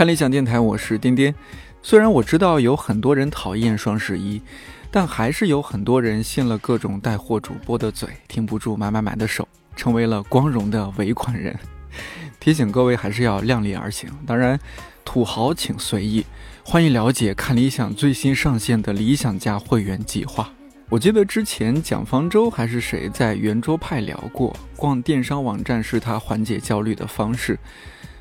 看理想电台，我是颠颠。虽然我知道有很多人讨厌双十一，但还是有很多人信了各种带货主播的嘴，停不住买买买的手，成为了光荣的尾款人。提醒各位还是要量力而行，当然，土豪请随意。欢迎了解看理想最新上线的理想家会员计划。我记得之前蒋方舟还是谁在圆桌派聊过，逛电商网站是他缓解焦虑的方式。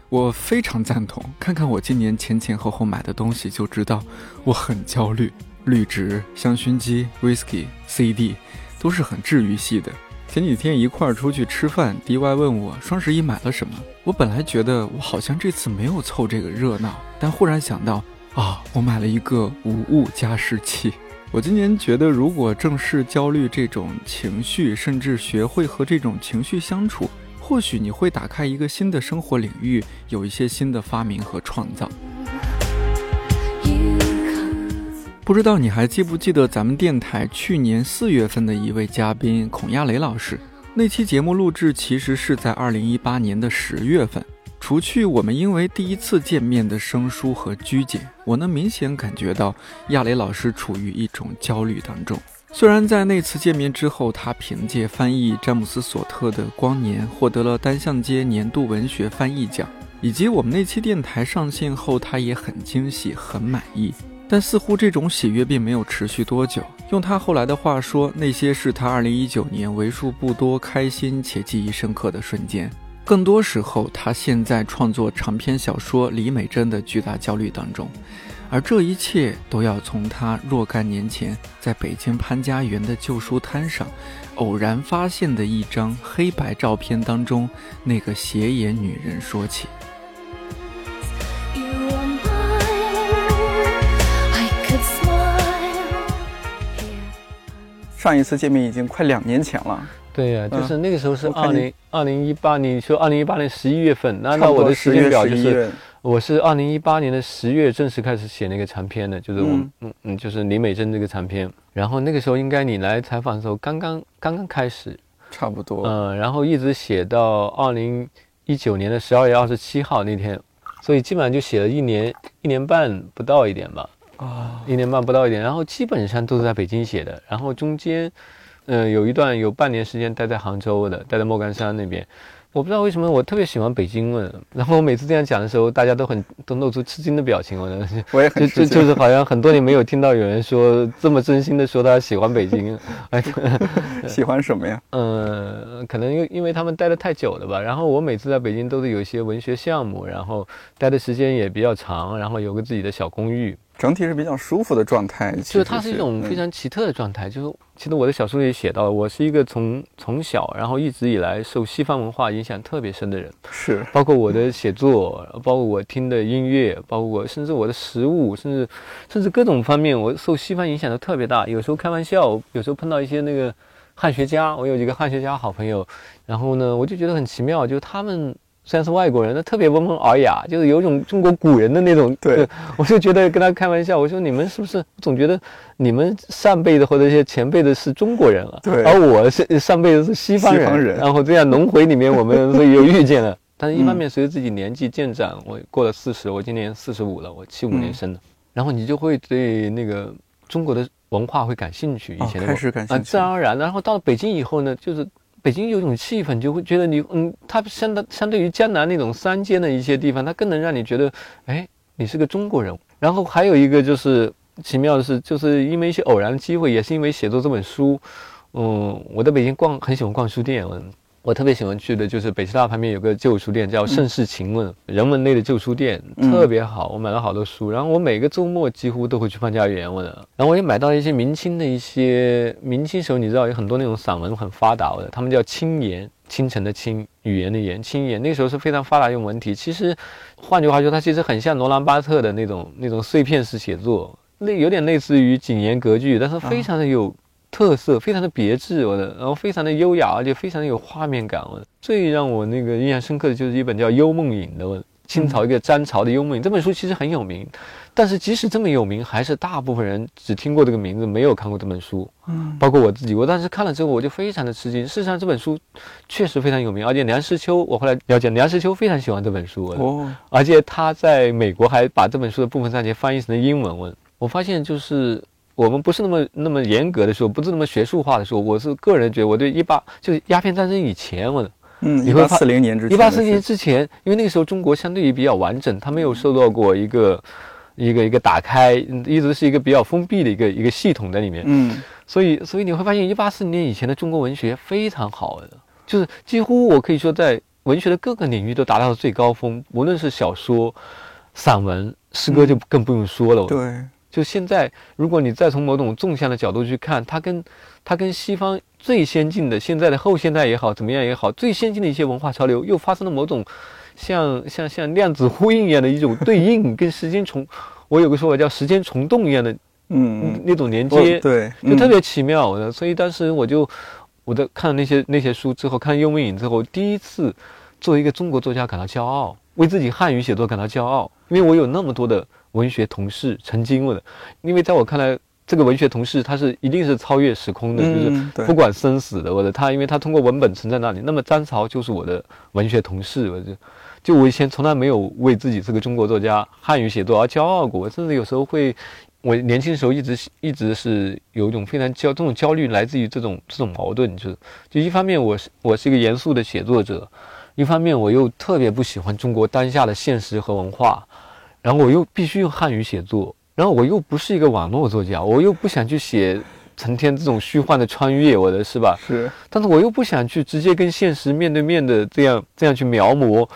我非常赞同，看看我今年前前后后买的东西就知道我很焦虑。绿植、香薰机、whisky、CD 都是很治愈系的。前几天一块儿出去吃饭，DY 问我双十一买了什么。我本来觉得我好像这次没有凑这个热闹，但忽然想到啊，我买了一个无雾加湿器。我今年觉得，如果正视焦虑这种情绪，甚至学会和这种情绪相处，或许你会打开一个新的生活领域，有一些新的发明和创造。不知道你还记不记得咱们电台去年四月份的一位嘉宾孔亚雷老师？那期节目录制其实是在二零一八年的十月份。除去我们因为第一次见面的生疏和拘谨，我能明显感觉到亚雷老师处于一种焦虑当中。虽然在那次见面之后，他凭借翻译詹姆斯·索特的《光年》获得了单向街年度文学翻译奖，以及我们那期电台上线后，他也很惊喜、很满意。但似乎这种喜悦并没有持续多久。用他后来的话说，那些是他2019年为数不多开心且记忆深刻的瞬间。更多时候，他现在创作长篇小说《李美珍》的巨大焦虑当中，而这一切都要从他若干年前在北京潘家园的旧书摊上偶然发现的一张黑白照片当中那个斜眼女人说起。上一次见面已经快两年前了，对呀、嗯就是那个时候是二零二零一八，你说二零一八年十一月份，那那我的时间表就11是月我是二零一八年的十月正式开始写那个长篇的，就是我嗯。嗯嗯就是李美珍这个长篇，然后那个时候应该你来采访的时候刚刚刚刚开始，差不多。嗯，然后一直写到二零一九年的十二月二十七号那天，所以基本上就写了一年一年半不到一点吧。啊，一年半不到一点，然后基本上都是在北京写的，然后中间，呃，有一段有半年时间待在杭州的，待在莫干山那边。我不知道为什么我特别喜欢北京问，然后我每次这样讲的时候，大家都很都露出吃惊的表情。我的 我也很就就就是好像很多年没有听到有人说这么真心的说他喜欢北京，哎，喜欢什么呀？嗯，可能因因为他们待的太久了吧。然后我每次在北京都是有一些文学项目，然后待的时间也比较长，然后有个自己的小公寓，整体是比较舒服的状态。就是它是一种非嗯常奇特的状态。就是其实我的小说里也写到了，我是一个从从小然后一直以来受西方文化影响特别深的人，是包括我的写作，包括我听的音乐，包括我甚至我的食物，甚至甚至各种方面，我受西方影响都特别大。有时候开玩笑，有时候碰到一些那个汉学家，我有一个汉学家好朋友，然后呢，我就觉得很奇妙，就是他们。虽然是外国人，他特别温文尔雅，就是有一种中国古人的那种。对，我就觉得跟他开玩笑，我说你们是不是总觉得你们上辈的或者一些前辈的是中国人了？对而我是上辈子是西方人。方人然后这样轮回里面，我们又遇见了。但是，一方嗯面随着自己年纪渐长，我过了四十，我今年四十五了，我七五年嗯生的，然后你就会对那个中国的文化会感兴趣。以前开始感兴趣自然而然。然后到了北京以后呢，就是北京有一种气氛，就会觉得你，嗯，它相当相对于江南那种山间的一些地方，它更能让你觉得，哎，你是个中国人。然后还有一个就是奇妙的是，就是因为一些偶然的机会，也是因为写作这本书，嗯，我在北京逛很喜欢逛书店，我特别喜欢去的就是北师大旁边有个旧书店，叫盛世情文，人文类的旧书店，嗯特别好。我买了好多书，然后我每个周末几乎都会去潘家园，我的，然后我也买到一些明清的一些明清时候，你知道有很多那种散文很发达的，他们叫清言，清晨的清，语言的言，清言，那时候是非常发达用文体。其实，换句话说，它其实很像罗兰巴特的那种那种碎片式写作，类有点类似于谨言格句，但是非常的有。特色非常的别致，我的，然后非常的优雅，而且非常的有画面感。我的最让我那个印象深刻的就是一本叫《幽梦影》的，我清朝一个张朝的幽梦影》这本书其实很有名，但是即使这么有名，还是大部分人只听过这个名字，没有看过这本书。嗯，包括我自己，我当时看了之后，我就非常的吃惊。事实上，这本书确实非常有名，而且梁实秋，我后来了解，梁实秋非常喜欢这本书，哦，而且他在美国还把这本书的部分章节翻译成了英文。我我发现就是。我们不是那么那么严格的说，不是那么学术化的说，我是个人觉得，我对一八就是鸦片战争以前，我嗯，一八四零年之前，一八四年之前，因为那个时候中国相对于比较完整，它没有受到过一个一个一个打开，嗯一直是一个比较封闭的一个一个系统在里面，嗯，所以所以你会发现一八四零年以前的中国文学非常好的，就是几乎我可以说在文学的各个领域都达到了最高峰，无论是小说、散文、诗歌就更不用说了。对，就现在，如果你再从某种纵向的角度去看，它跟它跟西方最先进的现在的后现代也好，怎么样也好，最先进的一些文化潮流又发生了某种像像像量子呼应一样的一种对应，跟时间重，我有个说法叫时间虫洞一样的嗯，那种连接，对，嗯就特别奇妙的。所以当时我就我在看了那些那些书之后，看《幽冥影》之后，第一次作为一个中国作家感到骄傲，为自己汉语写作感到骄傲，因为我有那么多的文学同事曾经问的，因为在我看来，这个文学同事他是一定是超越时空的，就是不管生死的。我的他，因为他通过文本存在那里，那么张潮就是我的文学同事，我就。就我以前从来没有为自己是个中国作家、汉语写作而骄傲过，我甚至有时候会我年轻的时候一直一直是有一种非常焦，这种焦虑来自于这种这种矛盾，就是就一方面我是我是一个严肃的写作者，一方面我又特别不喜欢中国当下的现实和文化，然后我又必须用汉语写作，然后我又不是一个网络作家，我又不想去写成天这种虚幻的穿越，我的是吧？是，但是我又不想去直接跟现实面对面的这样这样去描摹，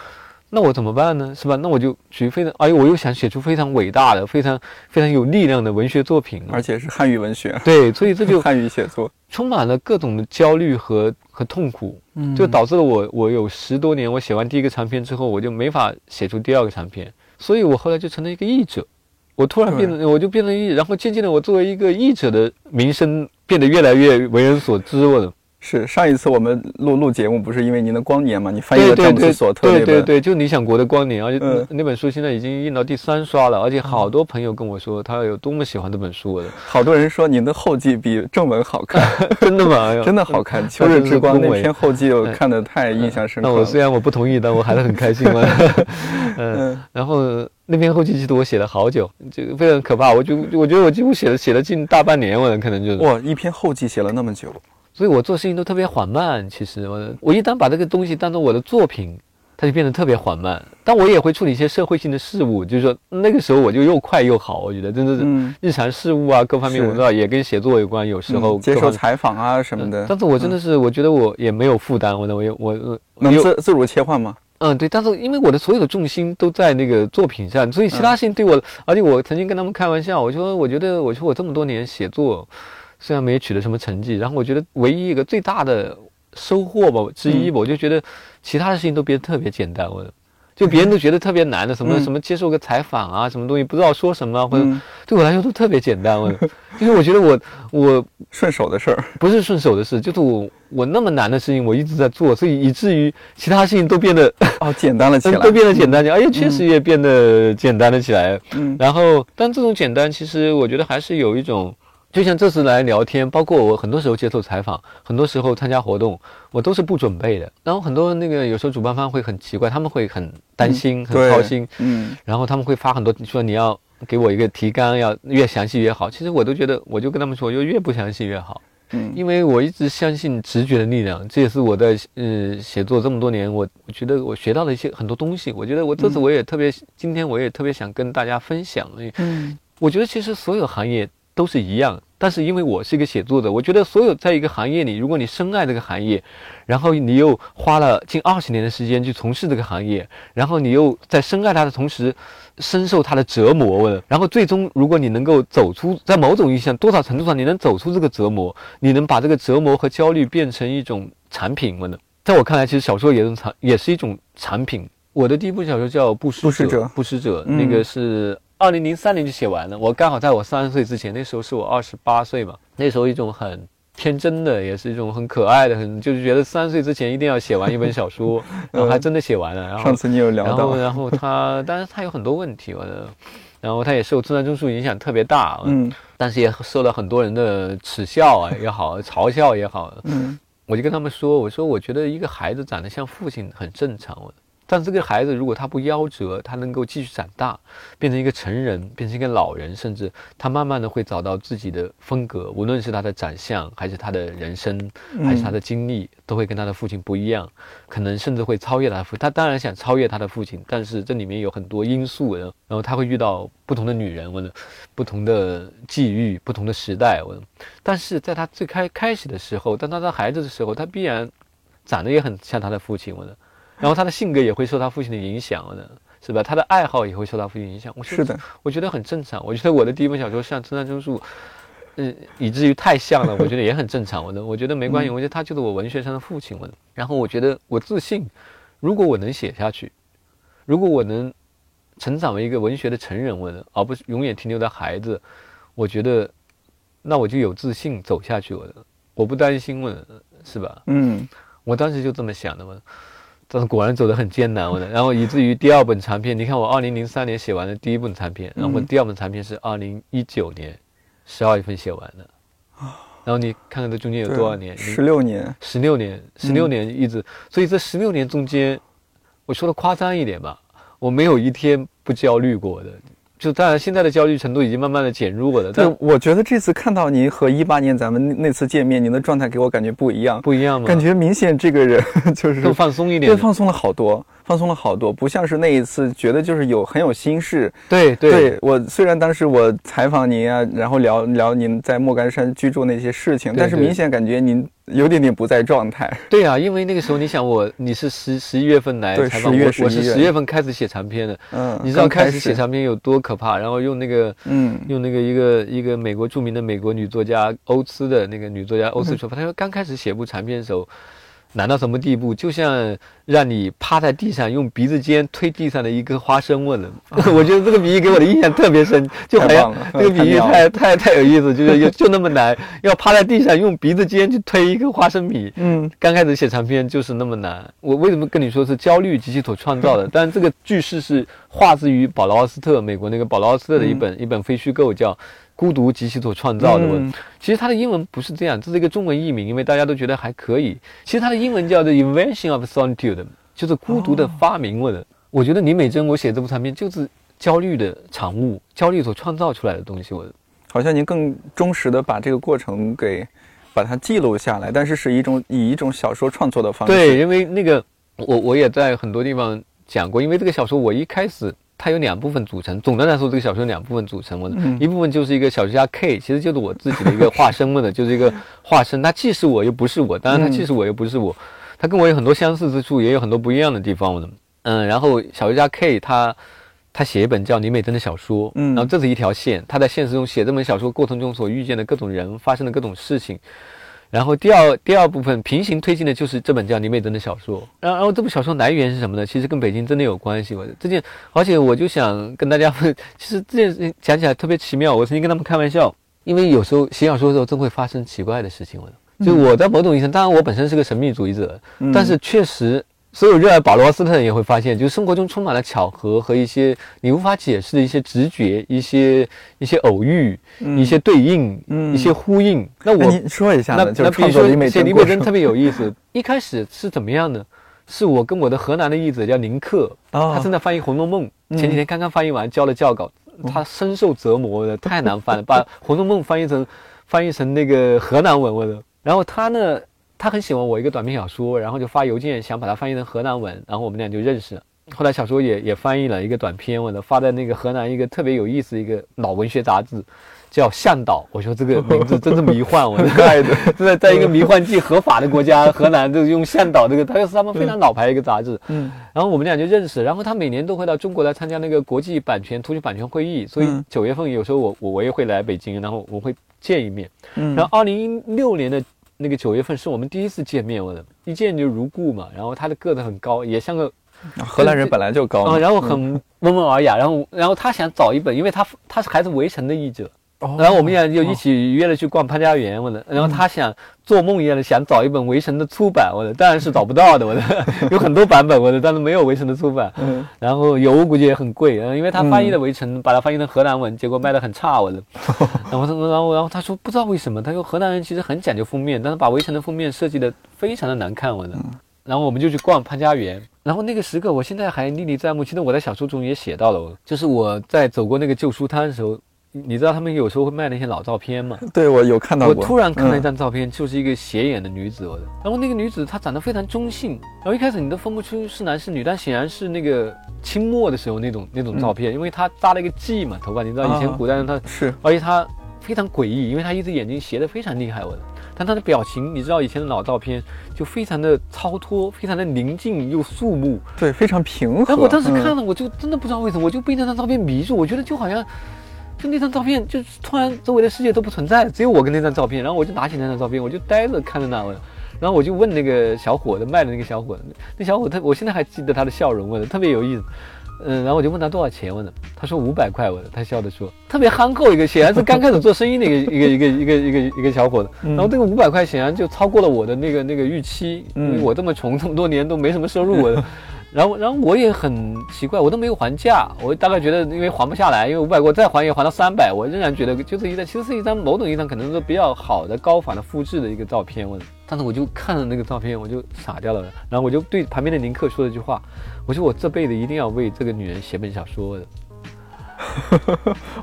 那我怎么办呢？是吧？那我就去非常，哎呦，我又想写出非常伟大的、非常非常有力量的文学作品，而且是汉语文学，对，所以这就 汉语写作，充满了各种的焦虑和和痛苦，嗯就导致了我我有十多年，我写完第一个长篇之后，我就没法写出第二个长篇，所以我后来就成了一个译者。我突然变得，我就变成译，然后渐渐的，我作为一个译者的名声变得越来越为人所知。我的是上一次我们录录节目，不是因为您的光年嘛？你翻译了詹姆斯索特对对对，就理想国的光年，而且嗯那那本书现在已经印到第三刷了，而且好多朋友跟我说他有多么喜欢这本书的，好多人说您的后记比正文好看，真的吗？哎呦真的好看。秋日之光那篇后记我看的太印象深刻了。那我虽然我不同意，但我还是很开心嘛。嗯，嗯，然后那篇后记记得我写了好久，就非常可怕。我就我觉得我几乎写了写了近大半年，我可能就是。哇，一篇后记写了那么久，所以我做事情都特别缓慢。其实我我一旦把这个东西当做我的作品，它就变得特别缓慢。但我也会处理一些社会性的事物，就是说那个时候我就又快又好。我觉得真的是嗯，日常事务啊，各方面我知道也跟写作有关，有时候嗯接受采访啊什么的，但是我真的是，我觉得我也没有负担，我呢，我也我我能自自如切换吗？嗯，对，但是因为我的所有的重心都在那个作品上，所以其他事情对我，而且我曾经跟他们开玩笑，我说我觉得，我说我这么多年写作，虽然没取得什么成绩，然后我觉得唯一一个最大的收获吧之一吧，我就觉得其他的事情都变得特别简单，我就别人都觉得特别难的，什么嗯。什么接受个采访啊，什么东西不知道说什么啊，或者嗯，对我来说都特别简单，我。因为我觉得我我顺手的事儿，不是顺手的事，就是我我那么难的事情我一直在做，所以以至于其他事情都变得哦，简单了起来，都变得简单起来，而且确实也变得简单了起来。嗯。然后，但这种简单，其实我觉得还是有一种，就像这次来聊天，包括我很多时候接受采访，很多时候参加活动，我都是不准备的。然后很多那个有时候主办方会很奇怪，他们会很担心、很对操心，嗯然后他们会发很多说你要给我一个提纲，要越详细越好。其实我都觉得，我就跟他们说，就越不详细越好。嗯，因为我一直相信直觉的力量，这也是我在呃写作这么多年，我我觉得我学到了一些很多东西。我觉得我这次我也特别，今天我也特别想跟大家分享。嗯我觉得其实所有行业都是一样，但是因为我是一个写作者，我觉得所有在一个行业里，如果你深爱这个行业，然后你又花了近二十年的时间去从事这个行业，然后你又在深爱它的同时，深受它的折磨，然后最终如果你能够走出，在某种意义上，多少程度上你能走出这个折磨，你能把这个折磨和焦虑变成一种产品，我呢，在我看来，其实小说也是产，也是一种产品。我的第一部小说叫《不施者不施者》，嗯那个是二零零三年就写完了。我刚好在我三十岁之前，那时候是我二十八岁嘛，那时候一种很天真的，也是一种很可爱的，很就是觉得三岁之前一定要写完一本小说，然后还真的写完了。然后上次你有聊到然后，然后他，当然他有很多问题，我的，然后他也受村上春树影响特别大，嗯但是也受到很多人的耻笑啊也好，嘲笑也好，嗯我就跟他们说，我说我觉得一个孩子长得像父亲很正常，我但这个孩子如果他不夭折，他能够继续长大，变成一个成人，变成一个老人，甚至他慢慢的会找到自己的风格，无论是他的长相，还是他的人生，还是他的经历，都会跟他的父亲不一样，可能甚至会超越他的父。他当然想超越他的父亲，但是这里面有很多因素，然后他会遇到不同的女人，不同的际遇，不同的时代，我。但是在他最开开始的时候，当他当孩子的时候，他必然长得也很像他的父亲，我的，然后他的性格也会受他父亲的影响，我的，是吧？他的爱好也会受他父亲影响。我觉得是的，我觉得很正常。我觉得我的第一本小说像村上春树，嗯，以至于太像了，我觉得也很正常。我的，我觉得没关系，我觉得他就是我文学上的父亲。我的，然后我觉得我自信，如果我能写下去，如果我能成长为一个文学的成人，我的，而不是永远停留在孩子，我觉得那我就有自信走下去。我的，我不担心，我的，是吧？嗯我当时就这么想的嘛，但是果然走得很艰难，我的，然后以至于第二本长篇，你看我二零零三年写完的第一本长篇，然后我嗯第二本长篇是二零一九年十二月份写完的，然后你看看这中间有多少年？十六年，十六年，十六年一直，所以这十六年中间，我说的夸张一点吧，我没有一天不焦虑过的。就当然现在的焦虑程度已经慢慢的减弱了，对但，我觉得这次看到您和一八年咱们那次见面，您的状态给我感觉不一样，不一样吗，感觉明显这个人 就是更放松一点对，。放松了好多，放松了好多，不像是那一次觉得就是有很有心事。对对我虽然当时我采访您啊，然后聊聊您在莫干山居住那些事情，但是明显感觉您有点点不在状态。对啊，因为那个时候你想我，你是十十一月份来采访我，我是十月份开始写长篇的。嗯，你知道开开始写长篇有多可怕？然后用那个，嗯用那个一个一个美国著名的美国女作家欧兹的那个女作家欧嗯兹说法，她说刚开始写部长篇的时候，难到什么地步？就像让你趴在地上，用鼻子尖推地上的一颗花生问了。我觉得这个比喻给我的印象特别深，就好像这个比喻太太太太有意思，就是有就那么难，要趴在地上用鼻子尖去推一颗花生米。嗯刚开始写长篇就是那么难。我为什么跟你说是焦虑及其所创造的？但这个句式是化自于保罗奥斯特，美国那个保罗奥斯特的一本、一本非虚构叫《孤独及其所创造的》文。嗯其实它的英文不是这样，这是一个中文译名，因为大家都觉得还可以。其实它的英文叫做《Invention of Solitude》，就是孤独的发明文的。我觉得李美珍我写这部产品就是焦虑的产物，焦虑所创造出来的东西。我好像您更忠实的把这个过程给把它记录下来，但是是一种以一种小说创作的方式。对，，因为那个我我也在很多地方讲过，因为这个小说我一开始它有两部分组成，总的来说这个小说有两部分组成，我的、嗯一部分就是一个小说家 K，其实就是我自己的一个化身，问 的就是一个化身，他既是我又不是我，当然他嗯既是我又不是我，他跟我有很多相似之处，也有很多不一样的地方，我的嗯，然后小说家 K 他。他写一本叫《李美珍》的小说，嗯然后这是一条线。他在现实中写这本小说过程中所遇见的各种人，发生的各种事情，然后第二第二部分平行推进的就是这本叫《李美珍》的小说。然后然后这部小说来源是什么呢？其实跟北京真的有关系。我这件，而且我就想跟大家分，其实这件事情讲起来特别奇妙。我曾经跟他们开玩笑，因为有时候写小说的时候，真会发生奇怪的事情。我就我在某种意义上，当然我本身是个神秘主义者，嗯但是确实。所有热爱保罗斯特的人也会发现，就是生活中充满了巧合和一些你无法解释的一些直觉、一些一些偶遇、嗯一些对应、嗯一些呼应。那那我您说一下那那比如说写李美珍特别有意思。一开始是怎么样呢？是我跟我的河南的译者叫林克，哦他正在翻译《红楼梦》，嗯前几天刚刚翻译完，交了校稿，他深受折磨的，太难翻了，把《红楼梦》翻译成翻译成那个河南文文的。然后他呢，他很喜欢我一个短篇小说，然后就发邮件想把它翻译成河南文，然后我们俩就认识了。后来小说也也翻译了一个短篇，我的发在那个河南一个特别有意思的一个老文学杂志，叫《向导》。我说这个名字真是迷幻，我的 爱的，就在在一个迷幻剂合法的国家，河南就用向导这个，它是他们非常老牌的一个杂志。嗯然后我们俩就认识，然后他每年都会到中国来参加那个国际版权图书版权会议，所以嗯九月份有时候我我我也会来北京，然后我会见一面。嗯，然后二零一六年的那个九月份是我们第一次见面，我的一见就如故嘛。然后他的个子很高，也像个荷兰人本来就高然后很温文尔雅，然后然后他想找一本，因为他他是还是围城的译者，哦然后我们俩就一起约了去逛潘家园，我的。然后他想做梦一样的想找一本《围城》的出版，我的当然是找不到的，我的 有很多版本，我的但是没有《围城》的出版。嗯然后有估计也很贵，嗯，因为他翻译的《围城》，把它翻译成荷兰文，结果卖的很差，我的。然后他，然后，然后他说不知道为什么，他说荷兰人其实很讲究封面，但是把《围城》的封面设计的非常的难看，我的。然后我们就去逛潘家园，然后那个时刻我现在还历历在目。其实我在小说中也写到了，就是我在走过那个旧书摊的时候，你知道他们有时候会卖那些老照片吗？对我有看到我过。突然看了一嗯张照片，就是一个斜眼的女子。然后那个女子她长得非常中性，然后一开始你都分不出是男是女，但显然是那个清末的时候那种那种照片，因为她扎了一个髻嘛，头发，你知道以前啊古代人她，是而且她非常诡异，因为她一只眼睛斜得非常厉害，我的。但她的表情，你知道以前的老照片就非常的超脱，非常的宁静又肃穆，对，非常平和。然后我当时嗯看了，我就真的不知道为什么，我就被那张照片迷住。我觉得就好像，就那张照片，就是突然周围的世界都不存在，只有我跟那张照片。然后我就拿起那张照片，我就呆着看着那位。然后我就问那个小伙子，卖的那个小伙子，那小伙子，我现在还记得他的笑容，问的特别有意思。嗯，然后我就问他多少钱，问的，他说五百块，我的，他笑着说，特别憨厚一个，显然是刚开始做生意的一个一个一个一个一个一个小伙子。然后这个五百块显然就超过了我的那个那个预期，因为嗯我这么穷，这么多年都没什么收入，我的。然后，然后我也很奇怪，我都没有还价，我大概觉得因为还不下来，因为五百我再还也还到三百，我仍然觉得就是一张，其实是一张某种意义上可能是比较好的高仿的复制的一个照片，我但是我就看了那个照片，我就傻掉了，然后我就对旁边的林克说了一句话，我说我这辈子一定要为这个女人写本小说的。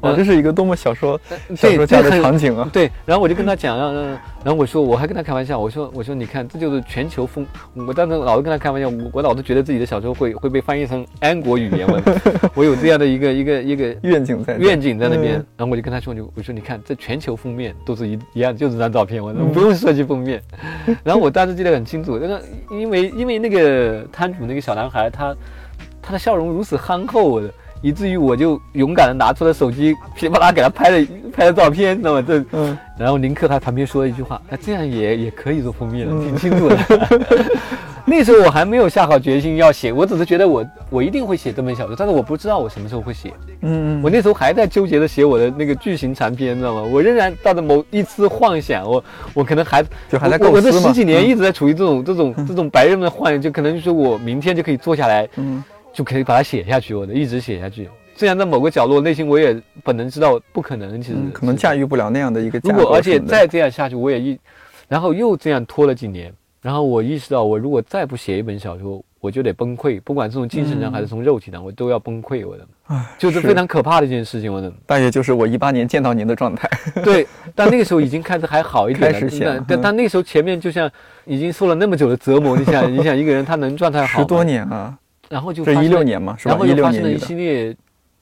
哇，这是一个多么小说小说家的场景啊！对，然后我就跟他讲，让让，然后我说，我还跟他开玩笑，我说，我说，你看，这就是全球风。我当时老是跟他开玩笑，我我老是觉得自己的小说会会被翻译成安国语言，文 我有这样的一个一个一个愿景在愿景在那边嗯。然后我就跟他说，我说你看，这全球封面都是一一样，就这张照片，我不用设计封面。然后我当时记得很清楚，那个因为因为那个摊主那个小男孩，他他的笑容如此憨厚。以至于我就勇敢的拿出了手机，噼里啪啦给他拍了 拍了照片，知道吗？这嗯，然后林克他旁边说了一句话，哎，这样也也可以做封面了，挺清楚的。那时候我还没有下好决心要写，我只是觉得我我一定会写这本小说，但是我不知道我什么时候会写。嗯我那时候还在纠结着写我的那个剧情长篇，知道吗？我仍然抱着某一丝幻想，我我可能还就还在我我这十几年一直在处于这种这种这种白日梦的幻想，就可能就是我明天就可以坐下来，嗯就可以把它写下去，我的一直写下去。虽然在某个角落内心我也本能知道不可能，其实嗯，可能驾驭不了那样的一个如。果而且再这样下去，我也一，然后又这样拖了几年，然后我意识到，我如果再不写一本小说，我就得崩溃，不管是从精神上嗯还是从肉体上，我都要崩溃。我的，唉就是非常可怕的一件事情。我的，大约就是我一八年见到您的状态。对，但那个时候已经开始还好一点了，开始写了但但嗯但那个时候前面就像已经受了那么久的折磨，你想，你想一个人他能状态好，十多年啊，然后就这发生了一六年嘛，是吧然？后一又发生了一系列。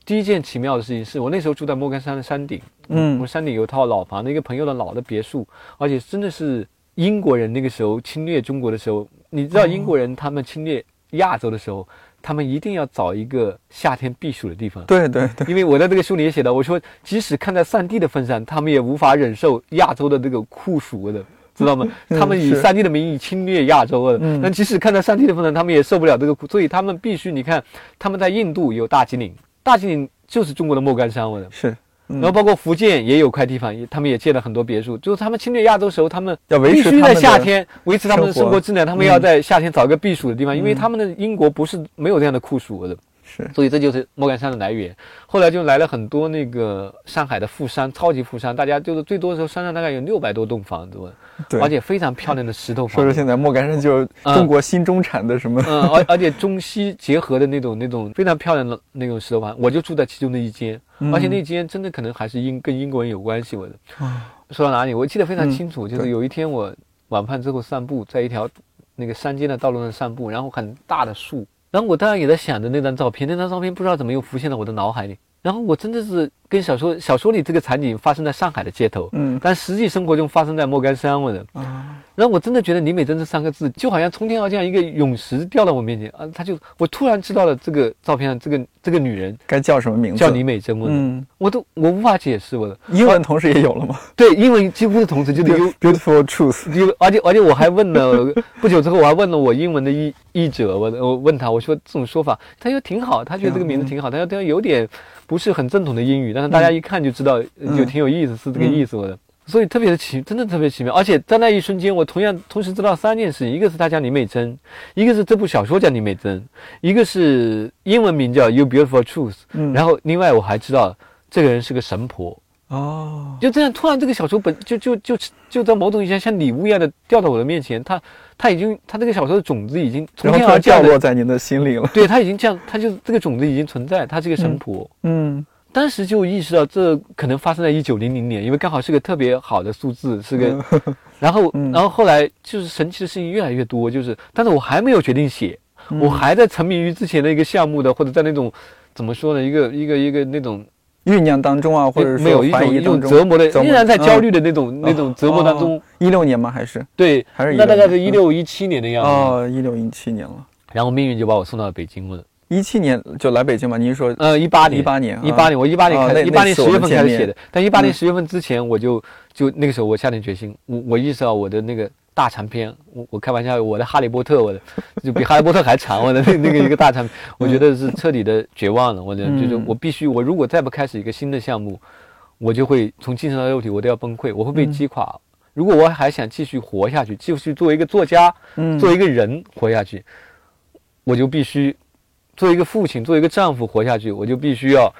第一件奇妙的事情是我那时候住在莫干山的山顶，我嗯们山顶有套老房，那个朋友的老的别墅，而且真的是英国人那个时候侵略中国的时候，你知道英国人他们侵略亚洲的时候，他们一定要找一个夏天避暑的地方。对对对，因为我在这个书里也写到，我说即使看在上帝的份上，他们也无法忍受亚洲的这个酷暑的，知道吗？嗯他们以是。上帝的名义侵略亚洲了，嗯。但即使看到上帝的份上，他们也受不了这个苦，所以他们必须，你看他们在印度有大吉岭，大吉岭就是中国的莫干山，我的。是，嗯。然后包括福建也有块地方，也他们也建了很多别墅。就是他们侵略亚洲时候，他们要必须在夏天维持他们的生活质量，他们要在夏天找一个避暑的地方，因为嗯他们的英国不是没有这样的酷暑的。是，所以这就是莫干山的来源。后来就来了很多那个上海的富商，超级富商，大家就是最多的时候山上大概有六百多栋房子，对，而且非常漂亮的石头房子。说说现在莫干山就是嗯。中国新中产的什么，嗯，而而且中西结合的那种那种非常漂亮的那种石头房，我就住在其中的一间，嗯。而且那间真的可能还是英跟英国人有关系。我的啊。说到哪里，我记得非常嗯清楚，就是有一天我晚饭之后散步，在一条那个山间的道路上散步，然后很大的树，然后我当然也在想着那张照片，那张照片不知道怎么又浮现在我的脑海里，然后我真的是跟小说小说里这个场景发生在上海的街头，嗯但实际生活中发生在莫干山，我的。啊，然后我真的觉得李美珍这三个字就好像从天而降一个陨石掉到我面前啊！他就我突然知道了这个照片上这个这个女人该叫什么名字？叫李美珍，嗯，我都我无法解释我的英文同时也有了吗 对英文几乎是同时就是 you？Beautiful truth，you，而且而且我还问了不久之后我还问了我英文的译译者，我我问他我说这种说法，他说挺好，他觉得这个名字挺好，他说他有点不是很正统的英语，但是大家一看就知道，就挺有意思，是这个意思我的。所以特别的奇，真的特别奇妙。而且在那一瞬间，我同样同时知道三件事：一个是他叫李美珍，一个是这部小说叫李美珍，一个是英文名叫《You Beautiful Truth》，嗯然后另外我还知道这个人是个神婆。哦，就这样，突然这个小说本就就就就在某种意义上像礼物一样的掉到我的面前，他他已经他这个小说的种子已经从天而降，落在您的心里了。对他已经这样，他就这个种子已经存在，他是一个神婆。嗯当时就意识到这可能发生在一九零零年，因为刚好是个特别好的数字，是个。然后，嗯然后后来就是神奇的事情越来越多，就是，但是我还没有决定写，嗯我还在沉迷于之前的一个项目的，或者在那种怎么说呢，一个一个一个那种酝酿当中啊，或者没有怀种一种折磨的，磨依然在焦虑嗯的那种、那种折磨当中。一六年吗？还是对，还是那大概16是一六一七年的样子。哦，一六一七年了。然后命运就把我送到了北京了。一七年就来北京嘛？您说呃，一八年，一八年一八年，我一八年开始，一八年十月份开始写的。但一八年嗯十月份之前，我就就那个时候我下定决心，我我意识到我的那个大长篇，我我开玩笑，我的哈利波特，我的就比哈利波特还长，我的那那个一个大长篇，我觉得是彻底的绝望了。我的就是嗯我必须，我如果再不开始一个新的项目，我就会从精神到肉体我都要崩溃，我会被嗯击垮。如果我还想继续活下去，继续作为一个作家，嗯作为一个人活下去，我就必须作为一个父亲，作为一个丈夫活下去，我就必须要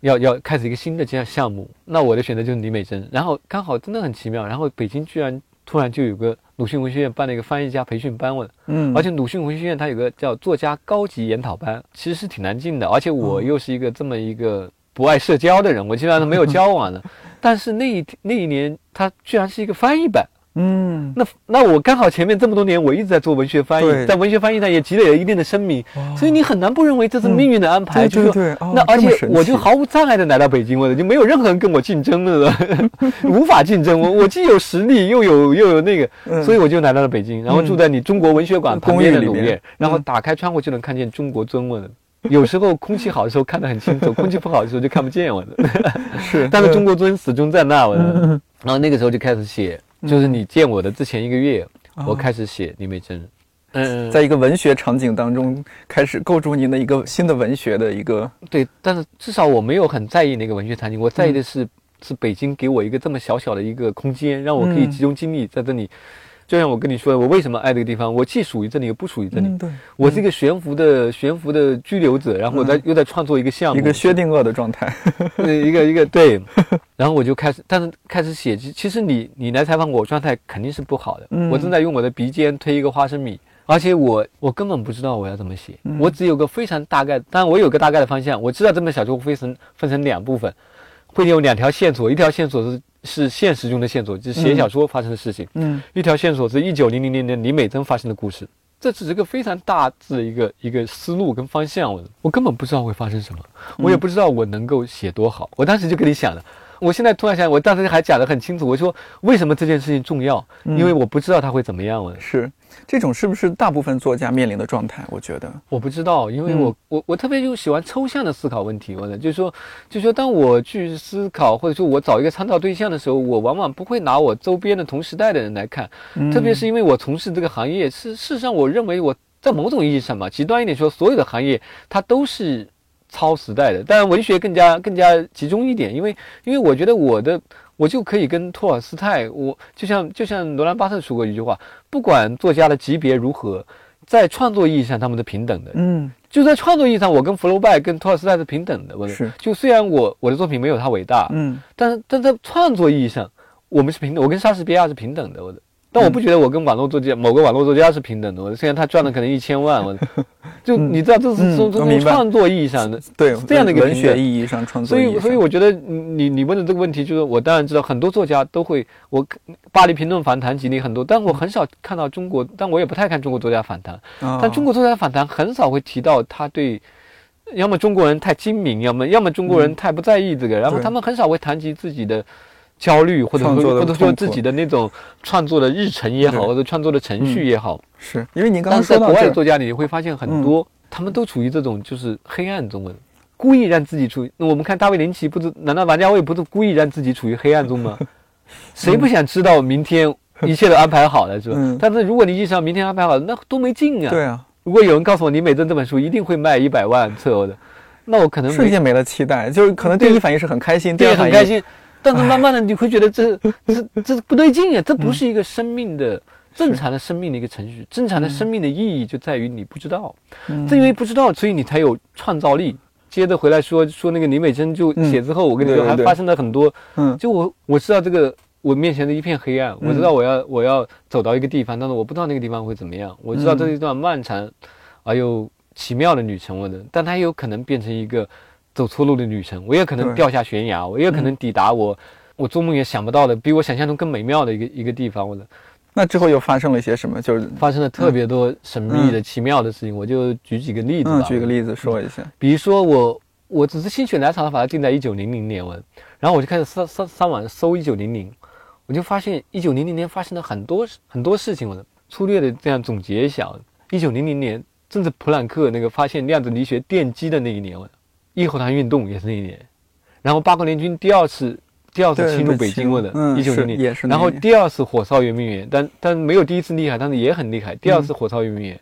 要要开始一个新的这样项目。那我的选择就是李美珍，然后刚好真的很奇妙，然后北京居然突然就有个鲁迅文学院办了一个翻译家培训班，问嗯，而且鲁迅文学院它有个叫作家高级研讨班，其实是挺难进的，而且我又是一个这么一个不爱社交的人，我基本上是没有交往的。但是那一那一年，它居然是一个翻译班，嗯，那那我刚好前面这么多年我一直在做文学翻译，在文学翻译上也积累了一定的声名，所以你很难不认为这是命运的安排。对就是说对对哦那而且我就毫无障碍的来到北京了，就没有任何人跟我竞争了，无法竞争。我我既有实力，又有又有那个，嗯所以我就来到了北京，然后住在你中国文学馆旁边的里面，嗯然后打开窗户就能看见中国尊我。有时候空气好的时候看得很清楚，空气不好的时候就看不见我的。是，但是中国尊始终在那，我的。嗯然后那个时候就开始写，就是你见我的之前一个月，哦我开始写李美珍。嗯，在一个文学场景当中开始构筑您的一个新的文学的一个，对，但是至少我没有很在意那个文学场景，我在意的是、是北京给我一个这么小小的一个空间，让我可以嗯集中精力在这里。就像我跟你说的，我为什么爱这个地方？我既属于这里，又不属于这里。嗯，对，我是一个悬浮的悬浮的居留者，然后我在、又在创作一个项目，一个薛定谔的状态，呃一个一个对，然后我就开始，但是开始写。其其实你你来采访我，我状态肯定是不好的。嗯我正在用我的鼻尖推一个花生米，而且我我根本不知道我要怎么写，嗯我只有个非常大概，当然我有个大概的方向，我知道这本小说会分成分成两部分，会有两条线索，一条线索是是现实中的线索，就是写嗯。小说发生的事情，嗯。一条线索是一九零零年的李美珍发生的故事。这只是个非常大致的一个一个思路跟方向，我我根本不知道会发生什么，我也不知道我能够写多好。我当时就跟你想了，我现在突然想，我当时还讲得很清楚，我说为什么这件事情重要，因为我不知道它会怎么样，我是，这种是不是大部分作家面临的状态？我觉得，我不知道，因为嗯我、我我特别就喜欢抽象的思考问题，我的就是说，就是说，当我去思考或者说我找一个参照对象的时候，我往往不会拿我周边的同时代的人来看，嗯特别是因为我从事这个行业，事事实上，我认为我在某种意义上嘛，极端一点说，所有的行业它都是超时代的，当然文学更加更加集中一点，因为因为我觉得我的我就可以跟托尔斯泰，我就像就像罗兰巴特说过一句话，不管作家的级别如何，在创作意义上他们是平等的，嗯就在创作意义上，我跟福楼拜、跟托尔斯泰是平等的。我是就虽然我我的作品没有他伟大，嗯但是但在创作意义上，我们是平等。我跟莎士比亚是平等的。我的，但我不觉得我跟网络作家、某个网络作家是平等的。虽然他赚了可能一千万，我，就你知道这是嗯从从创作意义上的。对，这样的一个文学意义上创作所以，所以我觉得你你问的这个问题，就是我当然知道很多作家都会，我巴黎评论访谈集里很多，但我很少看到中国，但我也不太看中国作家访谈。啊但中国作家访谈很少会提到他对，要么中国人太精明，要么要么中国人太不在意这个，然后他们很少会谈及自己的焦虑，或者说或者说自己的那种创作的日程也好，或者创作的程序也好。是因为您刚刚说到这儿，国外的作家里，你会发现很多、他们都处于这种就是黑暗中的。故意让自己处于，那我们看大卫林奇，不知？难道王家卫不是故意让自己处于黑暗中吗？谁不想知道明天一切都安排好了，是吧？嗯但是如果你意识到明天安排好了，那多没劲啊！对啊，如果有人告诉我李美珍这本书一定会卖一百万册的，那我可能没瞬间没了期待，就是可能第一反应是很开心，第对二很开心，但是慢慢的你会觉得这 这这不对劲啊，这不是一个生命的。正常的生命的一个程序，正常的生命的意义就在于你不知道，嗯正因为不知道，所以你才有创造力。接着回来说说那个李美珍就嗯写之后，我跟你说还发生了很多，嗯就我我知道这个我面前的一片黑暗，我知道我要我要走到一个地方，但是我不知道那个地方会怎么样。我知道这是一段漫长而又奇妙的旅程，我的，但它有可能变成一个走错路的旅程，我也可能掉下悬崖，我也可能抵达我我做梦也想不到的，比我想象中更美妙的一个一个地方，我的。那之后又发生了一些什么？就是发生了特别多神秘的、奇妙的事情，我就举几个例子吧。嗯，举个例子说一下。比如说我我只是心血来潮的把它定在一九零零年我，然后我就开始上上上网搜一九零零，我就发现一九零零年发生了很多很多事情我的粗略的这样总结一下，一九零零年正是普朗克那个发现量子力学奠基的那一年我，义和团运动也是那一年，然后八国联军第二次。第二次侵入北京过的，一九零零也是那然后第二次火烧圆明园，但但没有第一次厉害，但是也很厉害。第二次火烧圆明园，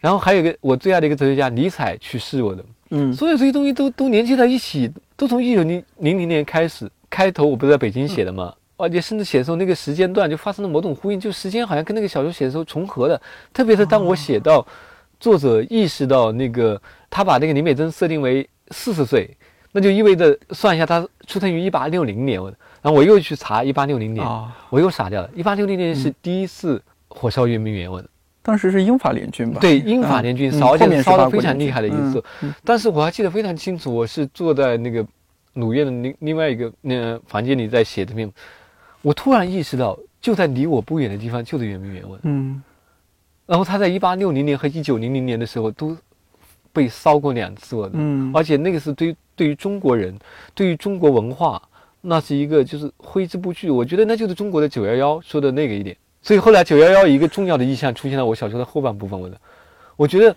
然后还有一个我最爱的一个哲学家尼采去世过的，嗯所有这些东西都都连接在一起，都从一九零零零年开始。开头我不是在北京写的吗？而且甚至写的时候那个时间段就发生了某种呼应，就时间好像跟那个小说写的时候重合的。特别是当我写到作者意识到那个他把那个林美珍设定为四十岁，那就意味着算一下他出生于一八六零年，我然后我又去查一八六零年，啊，我又傻掉了。一八六零年是第一次火烧圆明园，我的。当时是英法联军吧？对，英法联军烧，烧非常厉害的一次。嗯但是我还记得非常清楚，我是坐在那个鲁院的另另外一个那个房间里在写这篇，我突然意识到，就在离我不远的地方就是圆明园文。嗯然后他在一八六零年和一九零零年的时候都被烧过两次嗯而且那个是对于对于中国人，对于中国文化，那是一个就是挥之不去。我觉得那就是中国的九幺幺说的那个一点。所以后来九幺幺一个重要的意象出现在我小说的后半部分，我的，我觉得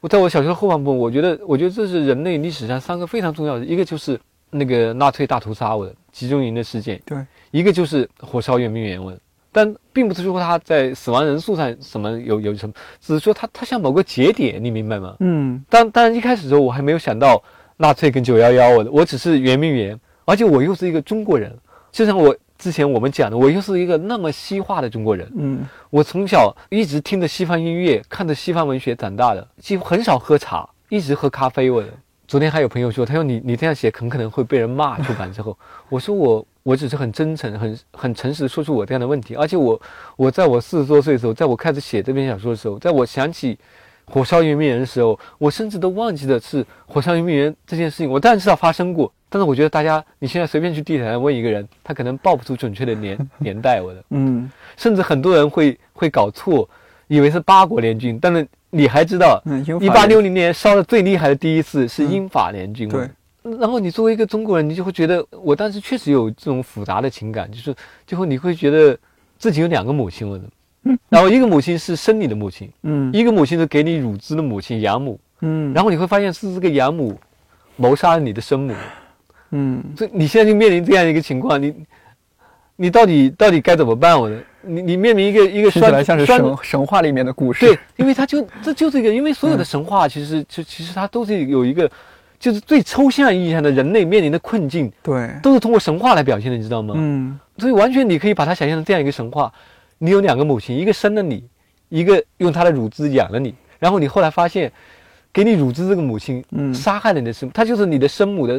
我在我小说的后半部分，我觉得我觉得这是人类历史上三个非常重要的，一个就是那个纳粹大屠杀，我的集中营的事件，对，一个就是火烧圆明园，我的。但并不是说他在死亡人数上什么有有什么，只是说他他像某个节点，你明白吗？嗯当当然一开始的时候我还没有想到纳粹跟九幺幺，我我只是圆明园，而且我又是一个中国人，就像我之前我们讲的，我又是一个那么西化的中国人，嗯我从小一直听着西方音乐，看着西方文学长大的，几乎很少喝茶，一直喝咖啡。我的昨天还有朋友说，他说你你这样写很可能会被人骂。出版之后，我说我我只是很真诚、很很诚实地说出我这样的问题，而且我我在我四十多岁的时候，在我开始写这篇小说的时候，在我想起火烧圆明园的时候，我甚至都忘记的是火烧圆明园这件事情。我当然知道发生过，但是我觉得大家你现在随便去地铁上问一个人，他可能报不出准确的年 年代。我的。嗯甚至很多人会会搞错，以为是八国联军，但是你还知道，一八六零年烧的最厉害的第一次是英法联军。对，然后你作为一个中国人，你就会觉得，我当时确实有这种复杂的情感，就是最后你会觉得自己有两个母亲，我的，然后一个母亲是生你的母亲，嗯一个母亲是给你乳汁的母亲养母，嗯，然后你会发现是这个养母谋杀了你的生母，嗯所以你现在就面临这样一个情况，你你到底到底该怎么办？我的，你你面临一个一个栓听起来像是神神话里面的故事。对，因为它就这就是一个，因为所有的神话其实就其实它都是有一个，就是最抽象意义上的人类面临的困境，对，都是通过神话来表现的，你知道吗？嗯所以完全你可以把它想象成这样一个神话：你有两个母亲，一个生了你，一个用她的乳汁养了你，然后你后来发现，给你乳汁这个母亲嗯杀害了你的生母，她就是你的生母的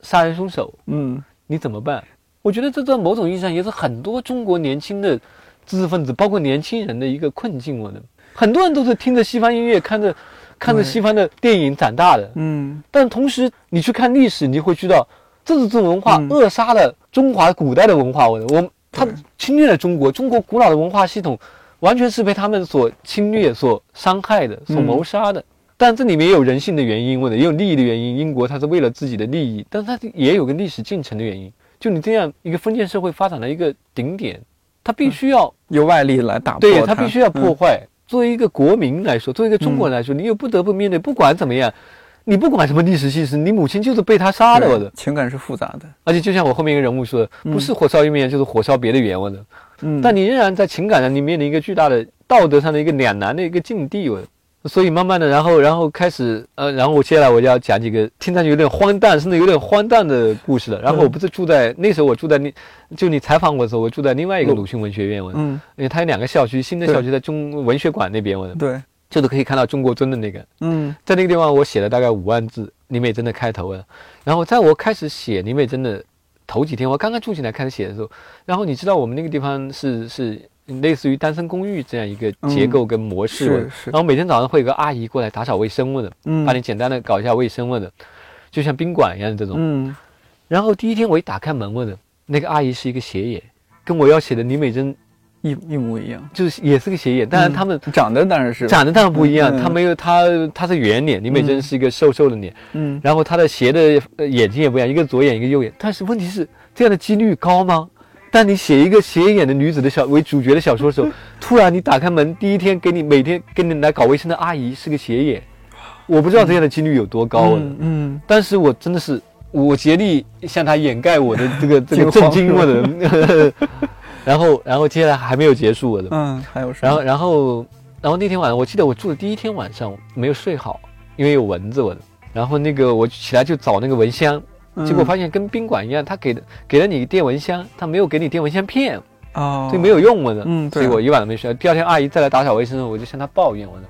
杀人凶手，嗯你怎么办？我觉得这在某种意义上也是很多中国年轻的知识分子，包括年轻人的一个困境。我的很多人都是听着西方音乐，看着看着西方的电影长大的，嗯但同时你去看历史，你就会知道，这是这种文化嗯扼杀了中华古代的文化。我的我他侵略了中国，中国古老的文化系统完全是被他们所侵略、所伤害的、所嗯谋杀的。但这里面也有人性的原因，或者也有利益的原因。英国它是为了自己的利益，但它也有个历史进程的原因。就你这样一个封建社会发展的一个顶点，它必须要由外力来打破对它，他必须要破嗯坏。作为一个国民来说，作为一个中国人来说，你又不得不面对，不管怎么样，你不管什么历史事实，你母亲就是被他杀了，我的。情感是复杂的。而且就像我后面一个人物说的，不是火烧圆明园，就是火烧别的园，我的。嗯，但你仍然在情感上，你面临一个巨大的道德上的一个两难的一个境地，我的。所以慢慢的，然后然后开始呃，然后我接下来我就要讲几个听上去有点荒诞，甚至有点荒诞的故事了。然后我不是住在那时候我住在那，就你采访我的时候，我住在另外一个鲁迅文学院，我嗯，因为它有两个校区，新的校区在中文学馆那边，我对，就是可以看到中国尊的那个，嗯。在那个地方我写了大概五万字林美珍的开头了。然后在我开始写林美珍的头几天，我刚刚住进来开始写的时候，然后你知道我们那个地方是是类似于单身公寓这样一个结构跟模式，是我是。然后每天早上会有个阿姨过来打扫卫生问的，嗯。帮你简单的搞一下卫生问的，就像宾馆一样的这种。嗯。然后第一天我一打开门问的，那个阿姨是一个斜眼，跟我要写的李美珍一一模一样。就是也是个斜眼，但是他们长得当然是。长得当然不一样，嗯她没有她她是圆脸，李美珍嗯。是一个瘦瘦的脸，嗯。然后她的斜的呃眼睛也不一样，一个左眼一个右眼，但是问题是这样的几率高吗？当你写一个斜眼的女子的小为主角的小说的时候，突然你打开门，第一天给你每天给你来搞卫生的阿姨是个斜眼，我不知道这样的几率有多高了。嗯嗯。但是我真的是我竭力向她掩盖我的这个 这个震惊我的，然后然后接下来还没有结束我的，嗯，还有什么？然后然后然后那天晚上我记得我住的第一天晚上没有睡好，因为有蚊子我的，然后那个我起来就找那个蚊香，嗯结果发现跟宾馆一样，他给的给了你电蚊香，他没有给你电蚊香片，哦，所以没有用我的，嗯对。所以我一晚都没睡。第二天阿姨再来打扫卫生的时候，我就向她抱怨我的，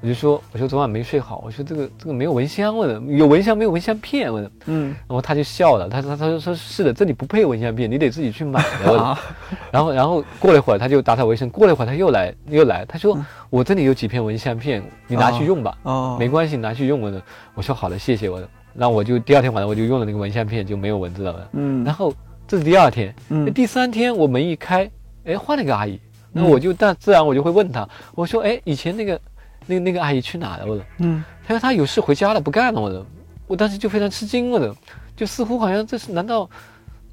我就说我说昨晚没睡好，我说这个这个没有蚊香我的，有蚊香没有蚊香片我的，嗯。然后她就笑了，她说她说说是的，这里不配蚊香片，你得自己去买的。我的。啊。然后然后过了一会儿她就打扫卫生，过了一会儿她又来又来，她说、我这里有几片蚊香片，你拿去用吧，嗯哦，没关系，拿去用我的。我说好的，谢谢我的。然后我就第二天晚上我就用了那个蚊香片，就没有蚊子了。嗯然后这是第二天，那嗯第三天我门一开，哎，换了一个阿姨，那嗯我就但自然我就会问她，我说哎，以前那个那那个阿姨去哪了？我说，嗯她说她有事回家了，不干了。我说，我当时就非常吃惊，我的，就似乎好像这是难道。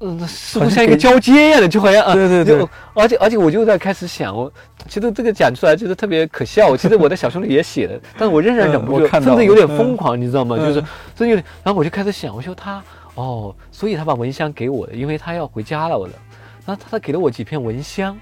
嗯，似乎像一个交接一样的，就好像啊，对对对而且而且我就在开始想，我其实这个讲出来就是特别可笑。其实我在小说里也写了，但是我仍然忍不住，甚至有点疯狂，你知道吗？嗯就是真有点。然后我就开始想，我说他哦，所以他把蚊香给我的，因为他要回家了，我的。然后他给了我几片蚊香，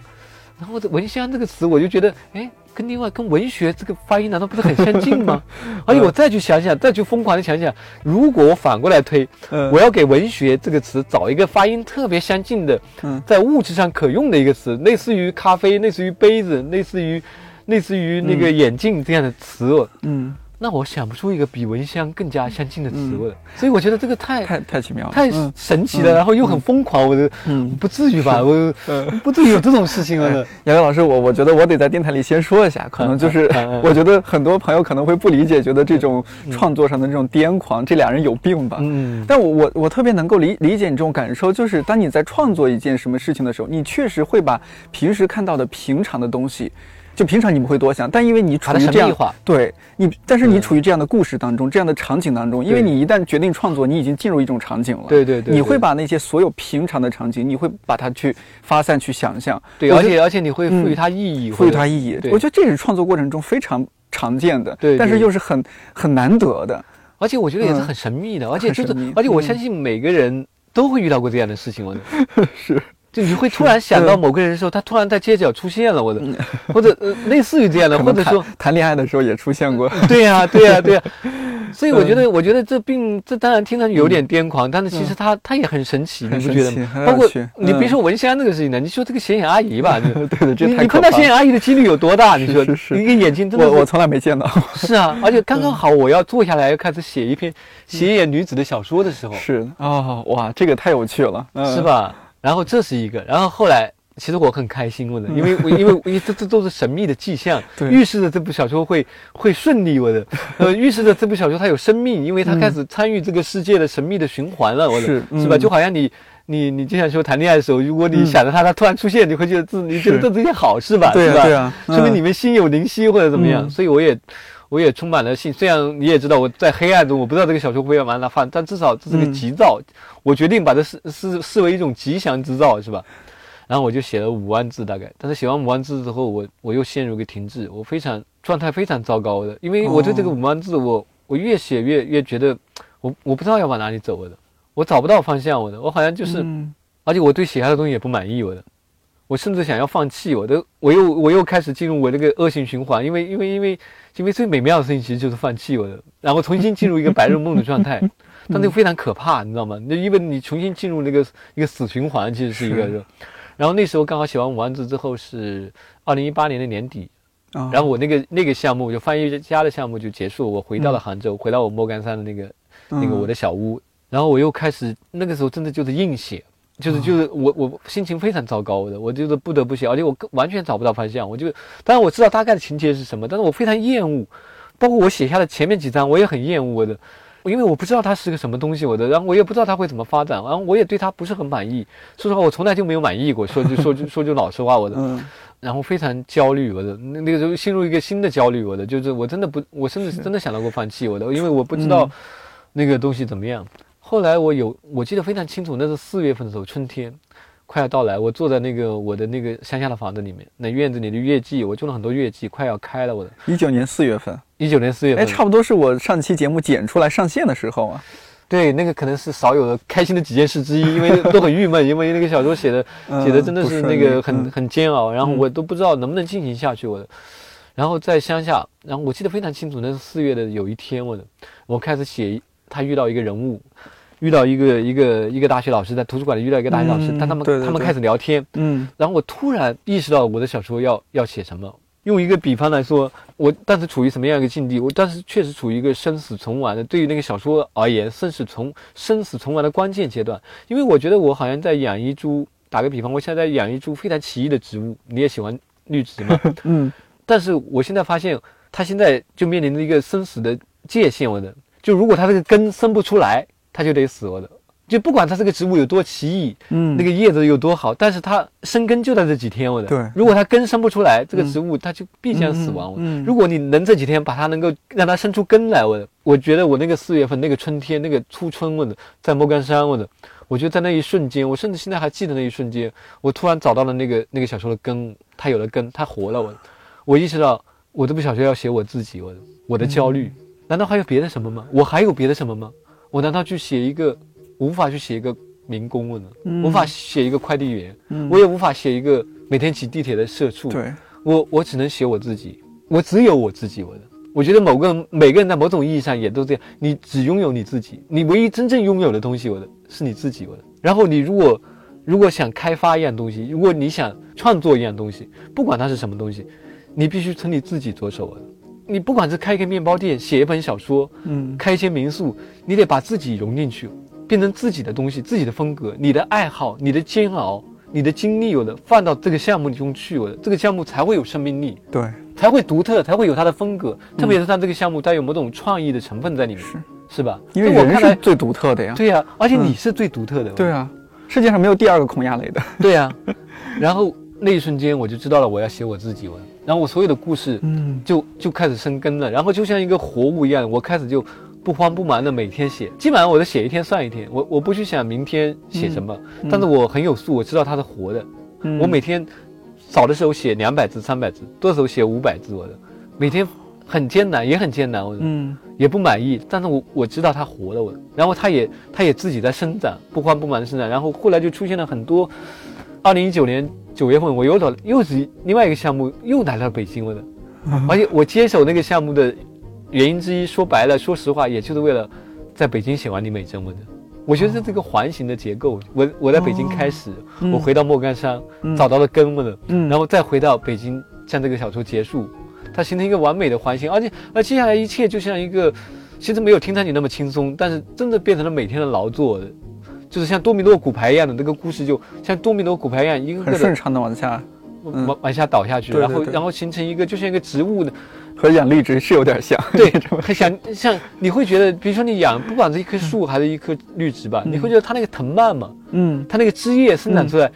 然后这蚊香这个词，我就觉得，哎，跟另外跟文学这个发音难道不是很相近吗？而且我再去想想，再去疯狂的想想，如果我反过来推，嗯。我要给文学这个词找一个发音特别相近的，嗯。在物质上可用的一个词，类似于咖啡，类似于杯子，类似于类似于那个眼镜这样的词哦，嗯，那我想不出一个比蚊香更加相近的词嗯哦，所以我觉得这个太太太奇妙了，太嗯神奇了，然后又很疯狂，我的嗯。不至于吧？我嗯不至于有这种事情了呢。杨洋老师，我我觉得我得在电台里先说一下，可能就是 我觉得很多朋友可能会不理解，觉得这种创作上的这种癫狂，这俩人有病吧？嗯，但我我我特别能够理理解你这种感受，就是当你在创作一件什么事情的时候，你确实会把平时看到的平常的东西，就平常你不会多想，但因为你处于这样对你，但是你嗯处于这样的故事当中，这样的场景当中，因为你一旦决定创作，你已经进入一种场景了。对对对，你会把那些所有平常的场景，你会把它去发散去想象，对，而且而且你会赋予嗯它意义，赋予它意义。对我觉得这是创作过程中非常常见的，对对但是又是很很难得的。而且我觉得也是嗯很神秘的，而且就是很神秘，而且我嗯相信每个人都会遇到过这样的事情。是，就你会突然想到 某个人的时候，他突然在街角出现了，我的，或者呃类似于这样的，或者说，谈恋爱的时候也出现过。对呀、对呀、对呀、所以我觉得，我觉得这并，这当然听上去有点癫狂，但是其实他他也很神奇，你不觉得吗？包括你别嗯。说蚊香这个事情了，你说这个显眼阿姨吧，你对对，这你碰到显眼阿姨的几率有多大？你说？一个眼睛真的我我从来没见到。是啊，而且刚刚好我要坐下来要开始写一篇斜眼女子的小说的时候，是。哦，哇，这个太有趣了，嗯。是？吧？然后这是一个，然后后来其实我很开心，我的，因为我因为因为这这都是神秘的迹象，预示着这部小说会会顺利，我的，呃，预示着这部小说它有生命，因为它开始参与这个世界的神秘的循环了，我的，是是吧？嗯就好像你。你你就像说谈恋爱的时候，如果你嗯想着他，他突然出现，你会觉得这你觉得这是一件好事吧？对是吧？啊对啊，说明嗯你们心有灵犀或者怎么样，嗯所以我也我也充满了信。虽然你也知道我在黑暗中，我不知道这个小说会要往哪发展，但至少这是个嗯吉兆。我决定把这视视视为一种吉祥之兆，是吧？然后我就写了五万字大概，但是写完五万字之后，我我又陷入个停滞，我非常状态非常糟糕的，因为我对这个哦五万字，我我越写越越觉得我我不知道要往哪里走我的，我找不到方向我的，我好像就是。嗯而且我对写下的东西也不满意，我的，我甚至想要放弃，我都我又我又开始进入我那个恶性循环，因为因为因为因为最美妙的事情其实就是放弃我的，然后重新进入一个白日梦的状态，但那个非常可怕，你知道吗？那因为你重新进入那个一个死循环，其实是一个。是。然后那时候刚好写完五万字之后是二零一八年的年底，啊然后我那个那个项目就翻译家的项目就结束，我回到了杭州，回到我莫干山的那个那个我的小屋，然后我又开始那个时候真的就是硬写，就是就是我我心情非常糟糕的，我就是不得不写，而且我完全找不到方向，我就当然我知道大概的情节是什么，但是我非常厌恶，包括我写下的前面几章我也很厌恶我的。因为我不知道它是个什么东西，我的，然后我也不知道它会怎么发展，然后我也对它不是很满意。说实话，我从来就没有满意过。说句说句说句老实话，我的，嗯 然后非常焦虑，我的那那个时候陷入一个新的焦虑，我的就是我真的不，我甚至是真的想到过放弃我的，因为我不知道嗯那个东西怎么样。后来我有我记得非常清楚，那是四月份的时候，春天快要到来，我坐在那个我的那个乡下的房子里面，那院子里的月季，我种了很多月季，快要开了，我的。一九年四月份，一九年四月哎，差不多是我上期节目剪出来上线的时候啊。对，那个可能是少有的开心的几件事之一，因为都很郁闷，因为那个小说写的嗯写的真的是那个很嗯很煎熬，然后嗯我都不知道能不能进行下去，我的。然后在乡下，然后我记得非常清楚，那是四月的有一天，我的，我开始写，他遇到一个人物，遇到一个一个一个大学老师，在图书馆里遇到一个大学老师，嗯但他们他们开始聊天，嗯然后我突然意识到我的小说要要写什么。用一个比方来说，我当时处于什么样一个境地？我当时确实处于一个生死存亡的，对于那个小说而言，生死存生死存亡的关键阶段。因为我觉得我好像在养一株，打个比方，我现在在养一株非常奇异的植物。你也喜欢绿植吗？嗯但是我现在发现，它现在就面临着一个生死的界限。我的，就如果它这个根生不出来，它就得死。我的，就不管它这个植物有多奇异，嗯，那个叶子有多好，但是它生根就在这几天，我的。对如果它根生不出来，这个嗯植物它就必将死亡。嗯嗯如果你能这几天把它能够让它生出根来，我的，我觉得我那个四月份那个春天那个初春，我的在莫干山，我的，我觉得在那一瞬间，我甚至现在还记得那一瞬间，我突然找到了那个那个小说的根，它有了根，它活了，我，我意识到我这部小说要写我自己，我的我的焦虑，难道还有别的什么吗？我还有别的什么吗？我难道去写一个无法去写一个民工了呢？嗯无法写一个快递员，嗯我也无法写一个每天挤地铁的社畜。对，我我只能写我自己，我只有我自己。我的，我觉得某个人每个人在某种意义上也都这样，你只拥有你自己，你唯一真正拥有的东西，我的是你自己。我的，然后你如果如果想开发一样东西，如果你想创作一样东西，不管它是什么东西，你必须从你自己着手。我的，你不管是开一个面包店，写一本小说，嗯开一些民宿，你得把自己融进去，变成自己的东西，自己的风格，你的爱好，你的煎熬，你的经历，有的放到这个项目中去，有的这个项目才会有生命力，对，才会独特，才会有它的风格。特别是让这个项目带有某种创意的成分在里面，是是吧？因为我看来，最独特的呀。对呀、而且嗯你是最独特的。对啊，世界上没有第二个孔亚雷的。对呀、然后那一瞬间我就知道了，我要写我自己，我，然后我所有的故事，嗯。就就开始生根了，然后就像一个活物一样，我开始就不慌不忙的每天写，基本上我都写一天算一天，我我不去想明天写什么，但是我很有数，我知道它是活的，嗯。我每天少的时候写两百字、三百字，多的时候写五百字，我的。每天很艰难，也很艰难，我的、嗯。也不满意，但是我我知道它活了，我，然后它也它也自己在生长，不慌不忙的生长，然后后来就出现了很多，二零一九年九月份我又到又是另外一个项目又来到北京，了的。而且我接手那个项目的原因之一，说白了，说实话，也就是为了在北京写完李美珍我的。我觉得这个环形的结构，我我在北京开始，我回到莫干山，嗯找到了根我的，嗯然后再回到北京，将这个小说结束，它形成一个完美的环形，而且而接下来一切就像一个，其实没有听上去那么轻松，但是真的变成了每天的劳作的。就是像多米诺骨牌一样的那个故事，就像多米诺骨牌一样，一个个的很顺畅的往下，嗯往往下倒下去，对对对然后然后形成一个就像一个植物的，和养绿植是有点像。对，很像像你会觉得，比如说你养，不管是一棵树还是一棵绿植吧，你会觉得它那个藤蔓嘛，嗯，它那个枝叶生长出来，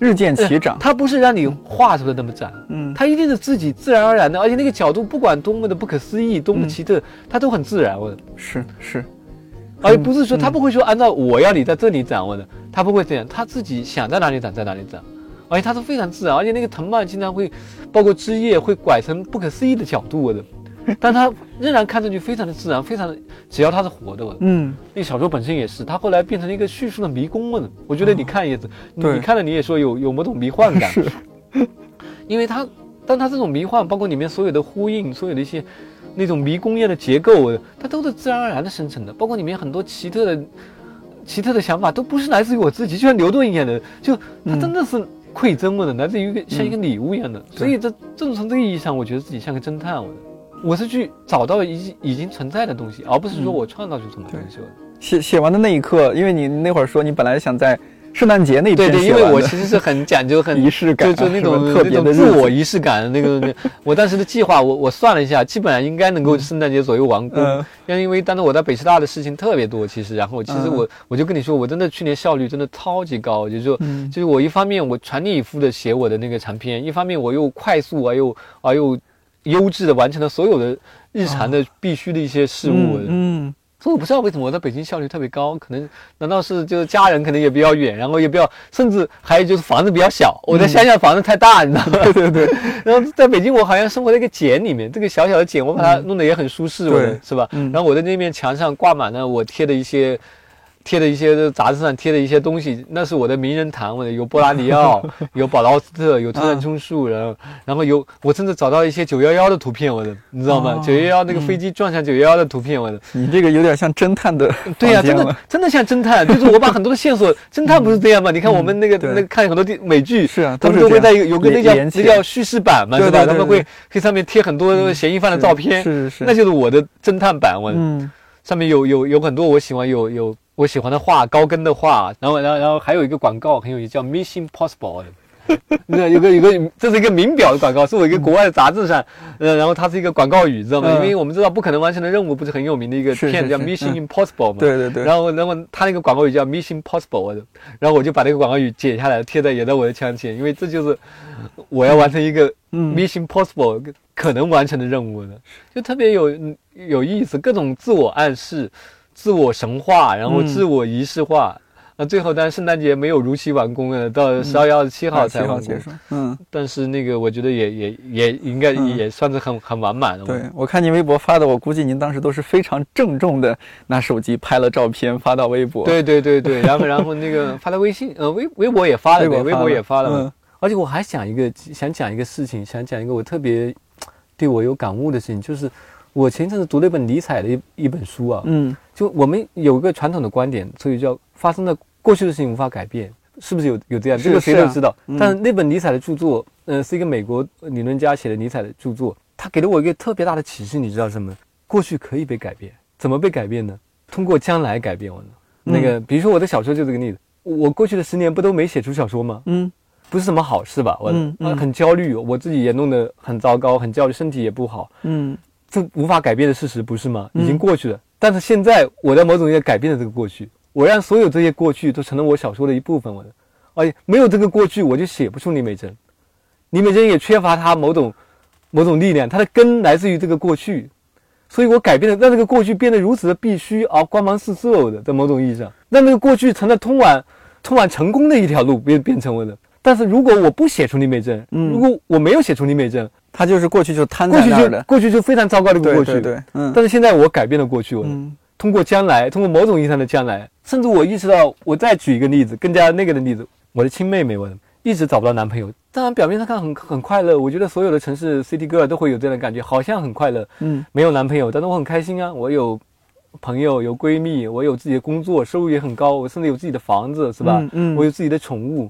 日渐其长。它不是让你画出来那么长，嗯它一定是自己自然而然的，而且那个角度不管多么的不可思议，多么奇特，它都很自然。是是，而不是说他不会说按照我要你在这里长，我的，他不会这样，他自己想在哪里长在哪里长，而且他是非常自然，而且那个藤蔓经常会，包括枝叶会拐成不可思议的角度，我的，但它仍然看上去非常的自然，非常的，只要它是活的，嗯，那小说本身也是，它后来变成了一个叙述的迷宫了。我觉得你看也是，你看了你也说有有某种迷幻感，是，因为它，但它这种迷幻，包括里面所有的呼应，所有的一些那种迷宫一样的结构，它都是自然而然的生成的，包括里面很多奇特的、奇特的想法，都不是来自于我自己，就像牛顿一样的，就它真的是馈赠我的，来自于一个像一个礼物一样的。所以这正是从这个意义上，我觉得自己像个侦探，我。我是去找到已已经存在的东西，而不是说我创造出什么东西。写写完的那一刻，因为你那会儿说你本来想在圣诞节那对对，篇写完的因为我其实是很讲究很 仪式感就就那种特别自我仪式感的。那个那我当时的计划，我我算了一下，基本上应该能够圣诞节左右完工。嗯因为因为当时我在北师大的事情特别多，其实然后其实嗯我我就跟你说，我真的去年效率真的超级高，就是说嗯就是我一方面我全力以赴的写我的那个长篇，一方面我又快速而又而又优质的完成了所有的日常的必须的一些事物。嗯所以我不知道为什么我在北京效率特别高，可能难道是就是家人可能也比较远，然后也比较，甚至还有就是房子比较小。我在乡下房子太大，你知道吗？对对对。然后在北京我好像生活在一个茧里面，这个小小的茧我把它弄得也很舒适，是吧？嗯然后我在那面墙上挂满了我贴的一些。贴的一些杂志上贴的一些东西，那是我的名人堂，我的有波拉尼奥，有保罗斯特，有村上春树，然后然后有我甚至找到一些九幺幺的图片，我的你知道吗？哦？九幺幺那个飞机撞向九幺幺的图片，我的。你这个有点像侦探的 对呀、真的真的像侦探，就是我把很多的线索，侦探不是这样吗？你看我们那个对。那个看很多电美剧，是啊他们都会在有个那叫那叫叙事版嘛，对吧？他们会对。可以上面贴很多嫌疑犯的照片，是是。是那就是我的侦探版，我嗯。上面有有有很多我喜欢有有我喜欢的画，高跟的画，然后然后然后还有一个广告很有意思，叫 Mission Possible。那有个有个，这是一个名表的广告，是我一个国外的杂志上，呃，然后它是一个广告语，知道吗？嗯因为我们知道不可能完成的任务不是很有名的一个片子叫 Mission 嗯 Impossible 嘛？对对对然后然后它那个广告语叫 Mission Possible，然后我就把那个广告语剪下来贴在也在我的墙前，因为这就是我要完成一个嗯 Mission Possible 可能完成的任务的，就特别有有意思，各种自我暗示、自我神话，然后嗯自我仪式化。那最后，当然圣诞节没有如期完工了，到十二月二十七号才结。束，嗯。但是那个，我觉得也也也应该嗯也算是很很完满的。对，我看您微博发的，我估计您当时都是非常郑重的拿手机拍了照片发到微博。，对对对对，然后 然后那个发到微信，呃微微博也发了，对，微博也发了。嗯而且我还想一个想讲一个事情，想讲一个我特别对我有感悟的事情，就是我前阵子读了一本尼采的一一本书啊，嗯就我们有一个传统的观点，所以叫发生的过去的事情无法改变，是不是有有这样？这个谁都知道。嗯但是那本尼采的著作，呃，是一个美国理论家写的尼采的著作，他给了我一个特别大的启示，你知道什么？过去可以被改变，怎么被改变呢？通过将来改变我呢？那个，比如说我的小说就这个例子，我过去的十年不都没写出小说吗？嗯不是什么好事吧？我、嗯嗯啊很焦虑，我自己也弄得很糟糕，很焦虑，身体也不好。嗯这无法改变的事实，不是吗？嗯已经过去了。但是现在我在某种意义上改变了这个过去，我让所有这些过去都成了我小说的一部分。我的，而且没有这个过去，我就写不出李美珍。李美珍也缺乏她某种某种力量，她的根来自于这个过去，所以我改变了，让这个过去变得如此的必须而光芒四射的，在某种意义上，让这个过去成了通往通往成功的一条路，变变成我的。但是如果我不写出李美珍，嗯如果我没有写出李美珍，他就是过去就摊过去就在那儿的。过去就非常糟糕的一个过去。对对对，嗯但是现在我改变了过去，我嗯通过将来，通过某种意义上的将来，甚至我意识到，我再举一个例子，更加那个的例子，我的亲妹妹，我一直找不到男朋友。当然表面上看很很快乐，我觉得所有的城市 city girl 都会有这样的感觉，好像很快乐，嗯没有男朋友，但是我很开心啊，我有朋友，有闺蜜，我有自己的工作，收入也很高，我甚至有自己的房子，是吧？嗯嗯我有自己的宠物，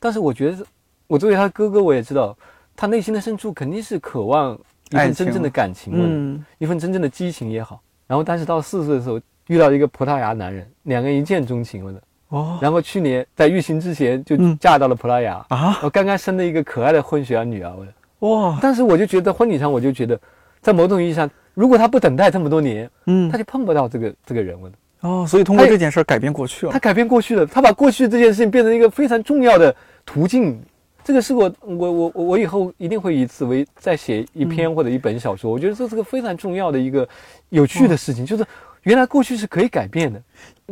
但是我觉得，我作为他哥哥，我也知道，他内心的深处肯定是渴望一份真正的感情，我嗯一份真正的激情也好。然后，但是到四十岁的时候，遇到一个葡萄牙男人，两个人一见钟情了的。哦然后去年在疫情之前就嗯嫁到了葡萄牙，啊我刚刚生了一个可爱的混血儿女儿。我哇但是我就觉得婚礼上，我就觉得，在某种意义上，如果他不等待这么多年，嗯他就碰不到这个这个人了。哦，所以通过这件事儿改变过去了他。改变过去了，他把过去这件事情变成一个非常重要的途径。这个是我我我我我以后一定会以此为再写一篇或者一本小说。我觉得这是个非常重要的一个有趣的事情，就是原来过去是可以改变的。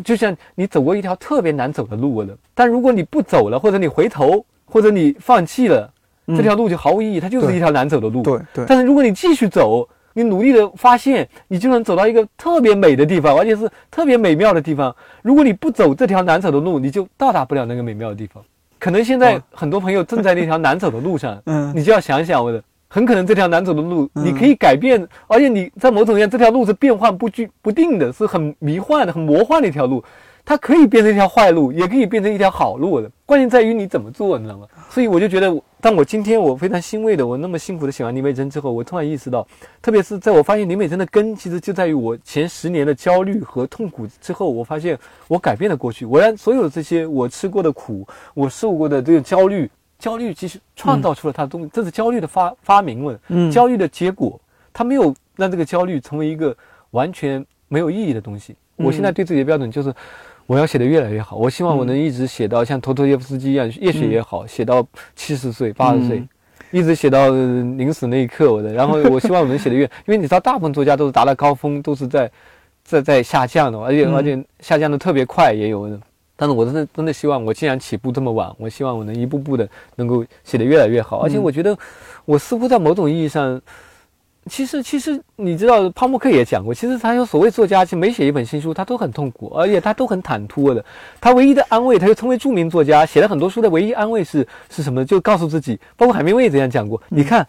就像你走过一条特别难走的路了，但如果你不走了，或者你回头，或者你放弃了，嗯这条路就毫无意义，它就是一条难走的路。对对但是如果你继续走，你努力的发现，你就能走到一个特别美的地方，而且是特别美妙的地方。如果你不走这条难走的路，你就到达不了那个美妙的地方。可能现在哦。很多朋友正在那条难走的路上，嗯。你就要想想我的，很可能这条难走的路，嗯。你可以改变，而且你在某种意义上，这条路是变幻不居不定的，是很迷幻的、很魔幻的一条路。它可以变成一条坏路，也可以变成一条好路的，关键在于你怎么做，你知道吗？所以我就觉得，当我今天我非常欣慰的，我那么辛苦的写完林美珍之后，我突然意识到，特别是在我发现林美珍的根其实就在于我前十年的焦虑和痛苦之后，我发现我改变了过去，我让所有的这些我吃过的苦，我受过的这个焦虑，焦虑其实创造出了它的东西，这是焦虑的发发明了，嗯焦虑的结果，它没有让这个焦虑成为一个完全没有意义的东西。我现在对自己的标准就是，我要写的越来越好。我希望我能一直写到像托托耶夫斯基一样，越写越好，写到七十岁、八十岁嗯，一直写到呃临死那一刻。我的，然后我希望我能写的越，因为你知道，大部分作家都是达到高峰，都是在在在下降的，而且、嗯而且下降的特别快，也有的。但是我真的真的希望，我既然起步这么晚，我希望我能一步步的能够写得越来越好。而且嗯我觉得，我似乎在某种意义上，其实其实你知道，泡沫克也讲过，其实他有所谓作家，其实每写一本新书，他都很痛苦，而且他都很忐忑的。他唯一的安慰，他就成为著名作家，写了很多书的唯一安慰是是什么？就告诉自己，包括海明威也这样讲过，你看。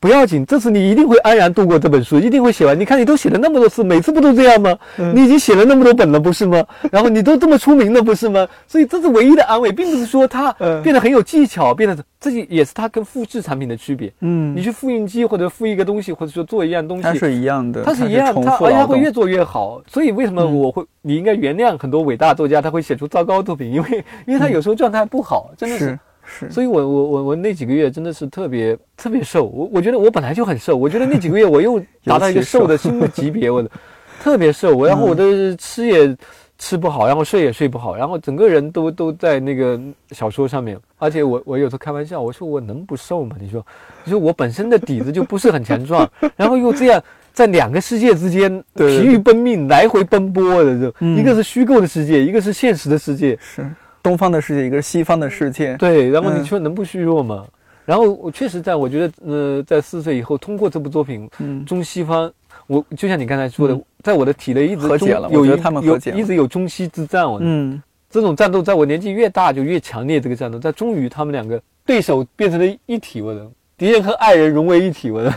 不要紧，这次你一定会安然度过这本书，一定会写完。你看，你都写了那么多次，每次不都这样吗？你已经写了那么多本了，不是吗？然后你都这么出名了，不是吗？所以这是唯一的安慰，并不是说他嗯变得很有技巧，变得这也是他跟复制产品的区别。嗯你去复印机或者复一个东西，或者说做一样东西，它是一样的，它是一样，重它而且。会越做越好。所以为什么嗯我会，你应该原谅很多伟大作家，他会写出糟糕作品，因为因为他有时候状态不好，真的是。所以我我我我那几个月真的是特别 特别瘦，我我觉得我本来就很瘦，我觉得那几个月我又达到一个瘦的新的级别，我的 特别瘦，我然后我的吃也吃不好，然后睡也睡不好，然后整个人都都在那个小说上面，而且我我有时候开玩笑，我说我能不瘦吗？你说，你说我本身的底子就不是很强壮，然后又这样。在两个世界之间疲于奔命，来回奔波的，就、嗯。一个是虚构的世界，一个是现实的世界，是东方的世界，一个是西方的世界。对，然后你嗯说能不虚弱吗？然后我确实在我觉得，呃，在四岁以后，通过这部作品，嗯中西方，我就像你刚才说的，嗯在我的体内一直中和解了有有解了一直有中西之战。我嗯这种战斗在我年纪越大就越强烈，这个战斗，在终于他们两个对手变成了一体，我的敌人和爱人融为一体，我的。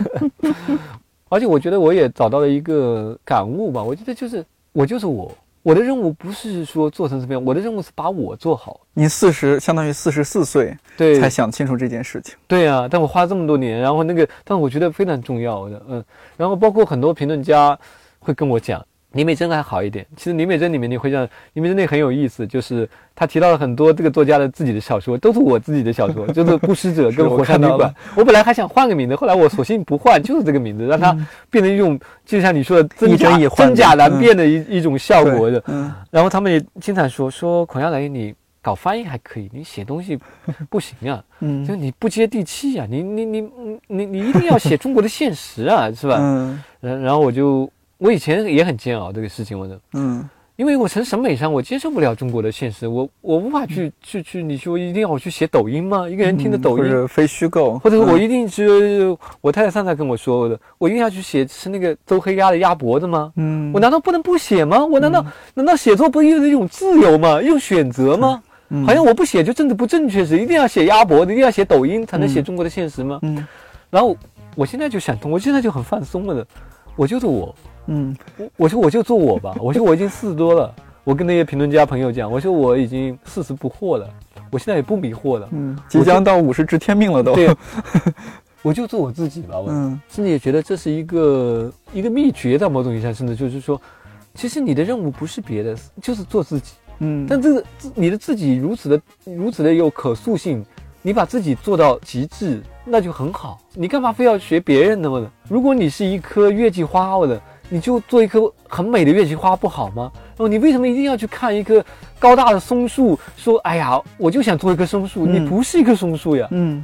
而且我觉得我也找到了一个感悟吧，我觉得就是我就是我，我的任务不是说做成什么样，我的任务是把我做好。你四十，相当于四十四岁对，才想清楚这件事情。对啊，但我花这么多年，然后那个，但我觉得非常重要的，嗯，然后包括很多评论家会跟我讲，林美珍还好一点。其实林美珍里面你会让林美珍那很有意思，就是他提到了很多这个作家的自己的小说，都是我自己的小说，就是《不食者》跟《火山旅馆。我本来还想换个名字，后来我索性不换，就是这个名字，让它变成一种，就像你说的真假真假难辨的一、一种效果的。嗯然后他们也经常说说孔耀雷，你搞翻译还可以，你写东西不行啊。就嗯你不接地气啊、你你你你你一定要写中国的现实啊，是吧？嗯然然后我就我以前也很煎熬这个事情，我的，嗯。因为我从审美上我接受不了中国的现实，我我无法去去去，你说一定要我去写抖音吗？一个人听的抖音，或者非虚构，或者我嗯一定是我太太上次跟我说的，我一定要去写吃那个周黑鸭的鸭脖子吗？嗯。我难道不能不写吗？我难道、难道写作不是一种自由吗？一种选择吗？嗯。好像我不写就政治不正确似的，一定要写鸭脖子，一定要写抖音才能写中国的现实吗？嗯。然后我现在就想通，我现在就很放松了的，我就是我，嗯我我说我就做我吧，我说我已经四十多了，我跟那些评论家朋友讲，我说我已经四十不惑了，我现在也不迷惑了，嗯，即将到五十知天命了都。对，我就做我自己吧，我、嗯甚至也觉得这是一个一个秘诀，在某种意义上，甚至就是说，其实你的任务不是别的，就是做自己。嗯，但这个自你的自己如此的如此的有可塑性，你把自己做到极致，那就很好。你干嘛非要学别人的嘛？如果你是一棵月季花，我的，你就做一棵很美的月季花不好吗？哦，你为什么一定要去看一棵高大的松树，说哎呀，我就想做一棵松树？嗯你不是一棵松树呀，嗯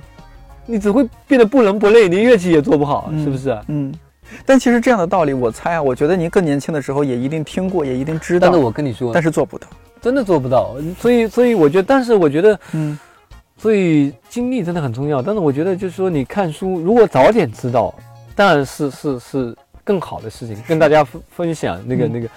你只会变得不伦不类，连乐器也做不好，嗯是不是啊？嗯。但其实这样的道理，我猜啊，我觉得您更年轻的时候也一定听过，也一定知道，但是我跟你说，但是做不到。真的做不到，所以所以我觉得，但是我觉得。嗯所以经历真的很重要，但是我觉得就是说，你看书如果早点知道，当然是是是更好的事情，跟大家分分享那个、嗯那个。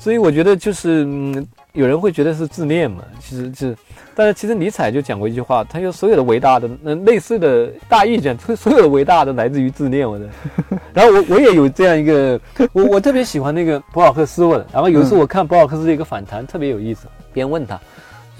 所以我觉得就是，嗯，有人会觉得是自恋嘛，其实是，但是其实尼采就讲过一句话，他说所有的伟大的，嗯、类似的大意见，所 所有的伟大的来自于自恋，我的。然后我我也有这样一个，我我特别喜欢那个博尔赫斯问。然后有一次我看博尔赫斯的一个访谈，特别有意思，别人问他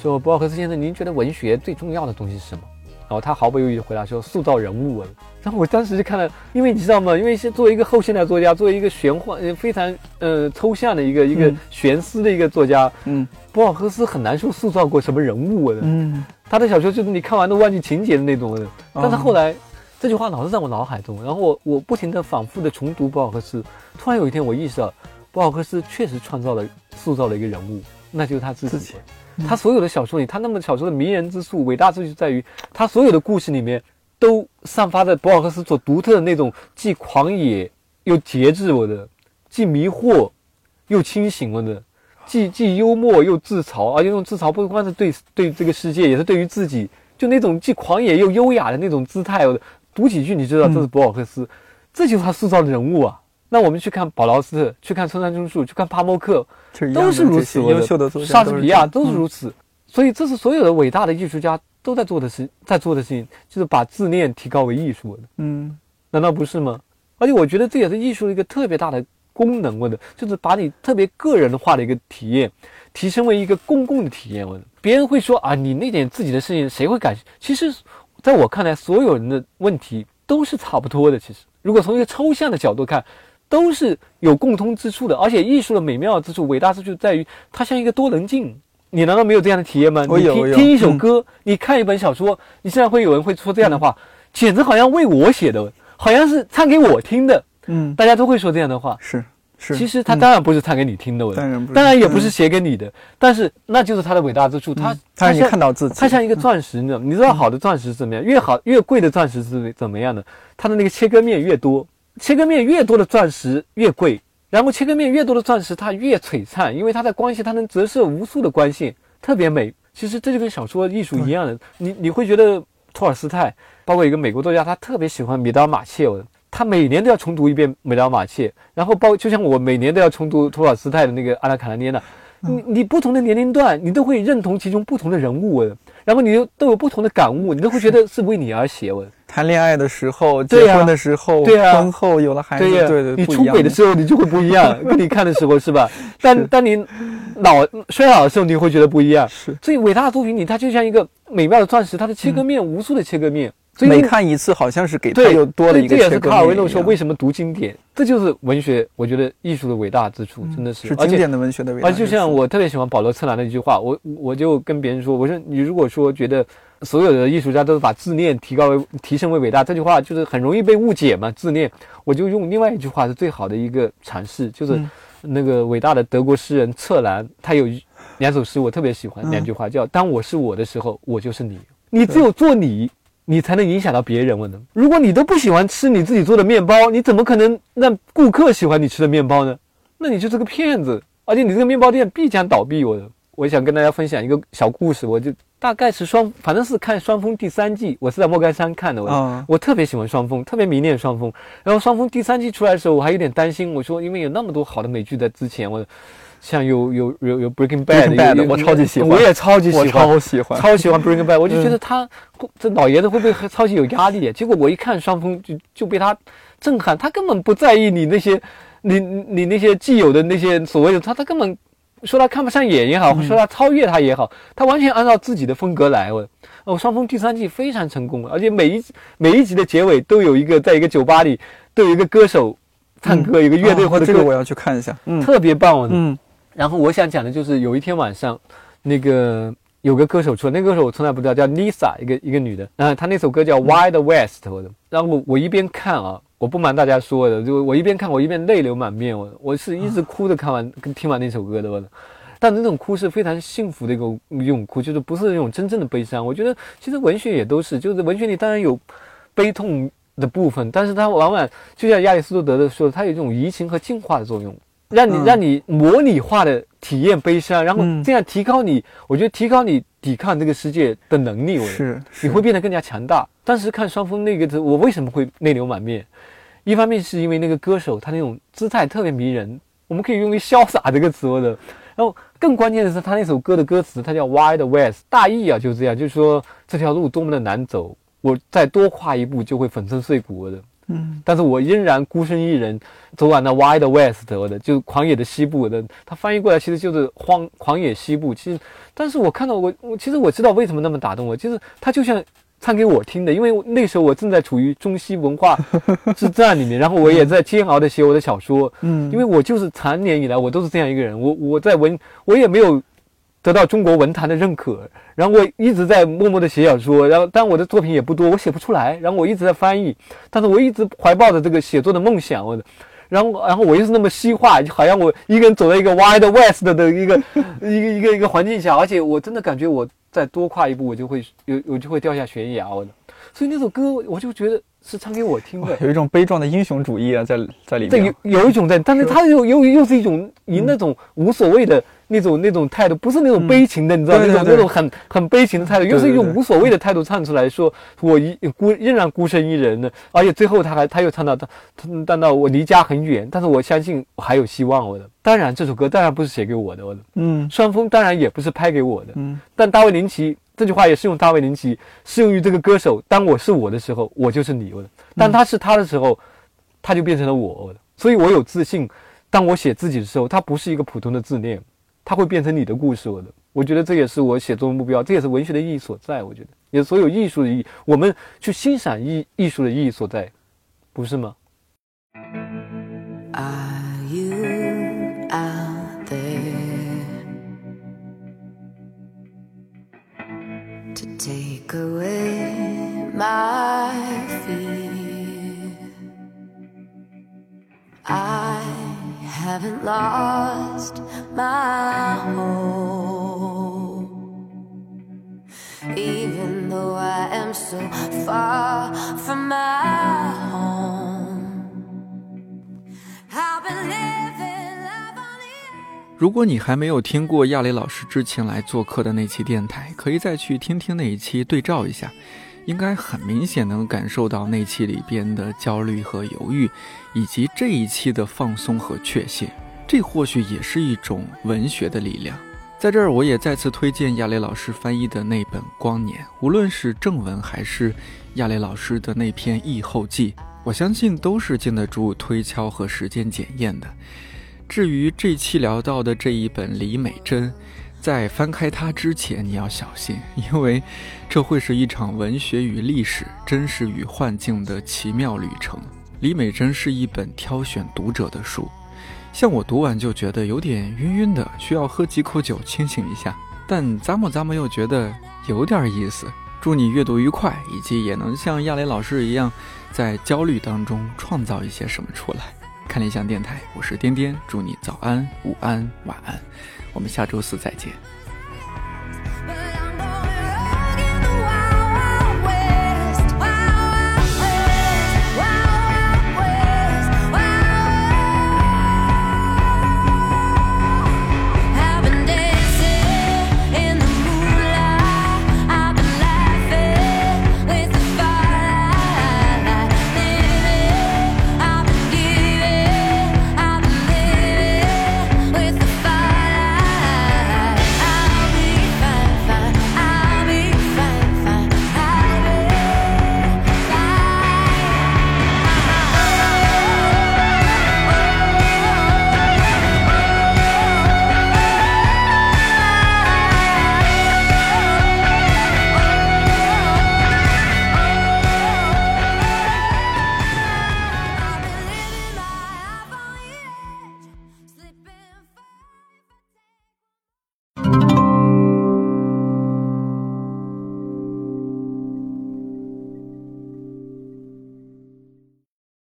说：“博尔赫斯先生，您觉得文学最重要的东西是什么？”然后他毫不犹豫地回答说：“塑造人物。”然后我当时就看了，因为你知道吗？因为是作为一个后现代作家，作为一个玄幻、呃非常呃抽象的一个一个嗯玄思的一个作家，嗯博尔赫斯很难说塑造过什么人物的。嗯，他的小说就是你看完都忘记情节的那种但是后来这句话老是在我脑海中，然后我我不停地反复地重读博尔赫斯，突然有一天我意识到，博尔赫斯确实创造了、塑造了一个人物，那就是他自己。自己他所有的小说里，他那么小说的迷人之处、伟大之处就在于，他所有的故事里面都散发着博尔赫斯所独特的那种既狂野又节制我的，既迷惑又清醒我的，既既幽默又自嘲，而且那种自嘲不光是对对这个世界，也是对于自己，就那种既狂野又优雅的那种姿态。我的读几句你知道这是博尔赫斯，这就是他塑造的人物啊。那我们去看保劳斯特，去看村上春树，去看帕默克，都是如此。优秀的作家莎士比亚都都是是如此。所以这是所有的伟大的艺术家都在做的事，在做的事情，就是把自恋提高为艺术的，嗯难道不是吗？而且我觉得这也是艺术的一个特别大的功能，问的就是把你特别个人化的一个体验，提升为一个公共的体验。我的别人会说啊，你那点自己的事情谁会感兴趣？其实，在我看来，所有人的问题都是差不多的。其实，如果从一个抽象的角度看，都是有共通之处的。而且，艺术的美妙之处、伟大之处在于它像一个多棱镜。你难道没有这样的体验吗？你听听一首嗯歌，你看一本小说，你现在会有人会说这样的话，简直好像为我写的，好像是唱给我听的。嗯，大家都会说这样的话。是是，其实他嗯当然不是唱给你听的，我当然不是当然也不是嗯写给你的，但是那就是他的伟大之处。他嗯他让你看到自己，它像一个钻石，你知道？你知道好的钻石是怎么样？越好越贵的钻石是怎么样的？它的那个切割面越多，切割面越多的钻石越贵，然后切割面越多的钻石它越璀璨，因为它的光线它能折射无数的光线，特别美。其实这就跟小说艺术一样的，你你会觉得托尔斯泰，包括一个美国作家，他特别喜欢米德尔马切，文他每年都要重读一遍米德尔马切，然后包就像我每年都要重读托尔斯泰的那个《阿拉卡列涅娜》。你你不同的年龄段，你都会认同其中不同的人物，然后你又都有不同的感悟，你都会觉得是为你而写。我谈恋爱的时候，结婚的时候，对呀。婚后有了孩子，对呀，对对，你出轨的时候你就会不一样，跟你看的时候是吧？但当你老衰老的时候，你会觉得不一样。是。所以伟大的作品里，它就像一个美妙的钻石，它的切割面无数的切割面，所以每看一次好像是给他对又多了一个这这也是卡尔维诺说为什么读经典，这就是文学，我觉得艺术的伟大之处，真的是，是经典的文学的伟。而就像我特别喜欢保罗·策兰的一句话，我我就跟别人说，我说你如果说觉得所有的艺术家都是把自恋提高为提升为伟大，这句话就是很容易被误解嘛。自恋，我就用另外一句话是最好的一个阐释，就是嗯那个伟大的德国诗人策兰，他有两首诗我特别喜欢，嗯两句话叫“当我是我的时候，我就是你”，你只有做你。你才能影响到别人。我呢，如果你都不喜欢吃你自己做的面包，你怎么可能让顾客喜欢你吃的面包呢？那你就是个骗子，而且你这个面包店必将倒闭。我的，我想跟大家分享一个小故事，我就大概是双，反正是看《双峰》第三季，我是在莫干山看的。我、啊我特别喜欢双峰，特别迷恋双峰。然后双峰第三季出来的时候，我还有点担心，我说因为有那么多好的美剧在之前，我像有有有有 Breaking Bad，有有我超级喜欢我也超级喜我欢，超喜欢，超喜欢 Breaking Bad，我就觉得嗯他、这老爷子会不会超级有压力？结果我一看双峰就就被他震撼，他根本不在意你那些你你你那些既有的那些所谓的他他根本说他看不上眼也好，嗯说他超越他也好，他完全按照自己的风格来。我哦，双峰第三季非常成功，而且每一每一集的结尾都有一个在一个酒吧里都有一个歌手唱歌，有一个乐队啊或者歌这个我要去看一下。嗯特别棒。我嗯然后我想讲的就是有一天晚上，那个有个歌手出来，那个歌手我从来不知道，叫 Lisa，一个一个女的，然后她那首歌叫 Wild West，我的，然后我我一边看啊，我不瞒大家说的，就我一边看我一边泪流满面，我我是一直哭着看完跟听完那首歌的。但那种哭是非常幸福的一种一种哭，就是不是那种真正的悲伤。我觉得其实文学也都是，就是文学里当然有悲痛的部分，但是它往往就像亚里士多德的说，它有一种移情和净化的作用。让你、嗯让你模拟化的体验悲伤，然后嗯这样提高你，我觉得提高你抵抗这个世界的能力。我你会变得更加强大。当时看双峰那个字，我为什么会泪流满面？一方面是因为那个歌手他那种姿态特别迷人，我们可以用一个潇洒这个词我的。然后更关键的是他那首歌的歌词，它叫 Wild West，大意啊就是这样，就是说这条路多么的难走，我再多跨一步就会粉身碎骨的。嗯，但是我仍然孤身一人走完了 Wild West，我的就狂野的西部我的，它翻译过来其实就是荒狂野西部。其实，但是我看到我我其实我知道为什么那么打动我，就是它就像唱给我听的，因为那时候我正在处于中西文化 之战里面，然后我也在煎熬的写我的小说，嗯因为我就是长年以来我都是这样一个人，我我在文我也没有得到中国文坛的认可，然后我一直在默默的写小说，然后但我的作品也不多，我写不出来，然后我一直在翻译，但是我一直怀抱着这个写作的梦想，我的。然后，然后我又是那么西化，就好像我一个人走在一个 Wild West 的一个一个一个一个环境下，而且我真的感觉我再多跨一步，我就会有我就会掉下悬崖，我的。所以那首歌我就觉得是唱给我听的，有一种悲壮的英雄主义啊，在在里这面有。有一种在，但是他又又又是一种以那种无所谓的那种那种态度，不是那种悲情的，你知道那种那种很很悲情的态度，又是一种无所谓的态度唱出来说，我一孤仍然孤身一人呢，而且最后他还他又唱到他他唱到我离家很远，但是我相信我还有希望我的。当然这首歌当然不是写给我的，我的。嗯。双峰当然也不是拍给我的，嗯。但大卫林奇这句话也适用大卫林奇，适用于这个歌手。当我是我的时候，我就是你我的；当他是他的时候，他就变成了我我的。所以我有自信，当我写自己的时候，它不是一个普通的自恋，它会变成你的故事我的。我觉得这也是我写作的目标，这也是文学的意义所在。我觉得，也是所有艺术的意义，我们去欣赏艺艺术的意义所在，不是吗？Take away my fear? I haven't lost my hope, even though I am so far from my home. I've been living life on the 如果你还没有听过亚雷老师之前来做客的那期电台，可以再去听听那一期对照一下，应该很明显能感受到那期里边的焦虑和犹豫，以及这一期的放松和确信。这或许也是一种文学的力量。在这儿，我也再次推荐亚雷老师翻译的那本《光年》，无论是正文还是亚雷老师的那篇译后记，我相信都是经得住推敲和时间检验的。至于这期聊到的这一本李美珍，在翻开它之前，你要小心，因为这会是一场文学与历史、真实与幻境的奇妙旅程。李美珍是一本挑选读者的书，像我读完就觉得有点晕晕的，需要喝几口酒清醒一下。但咂摸咂摸又觉得有点意思。祝你阅读愉快，以及也能像亚雷老师一样，在焦虑当中创造一些什么出来。看理想电台，我是颠颠，祝你早安、午安、晚安，我们下周四再见。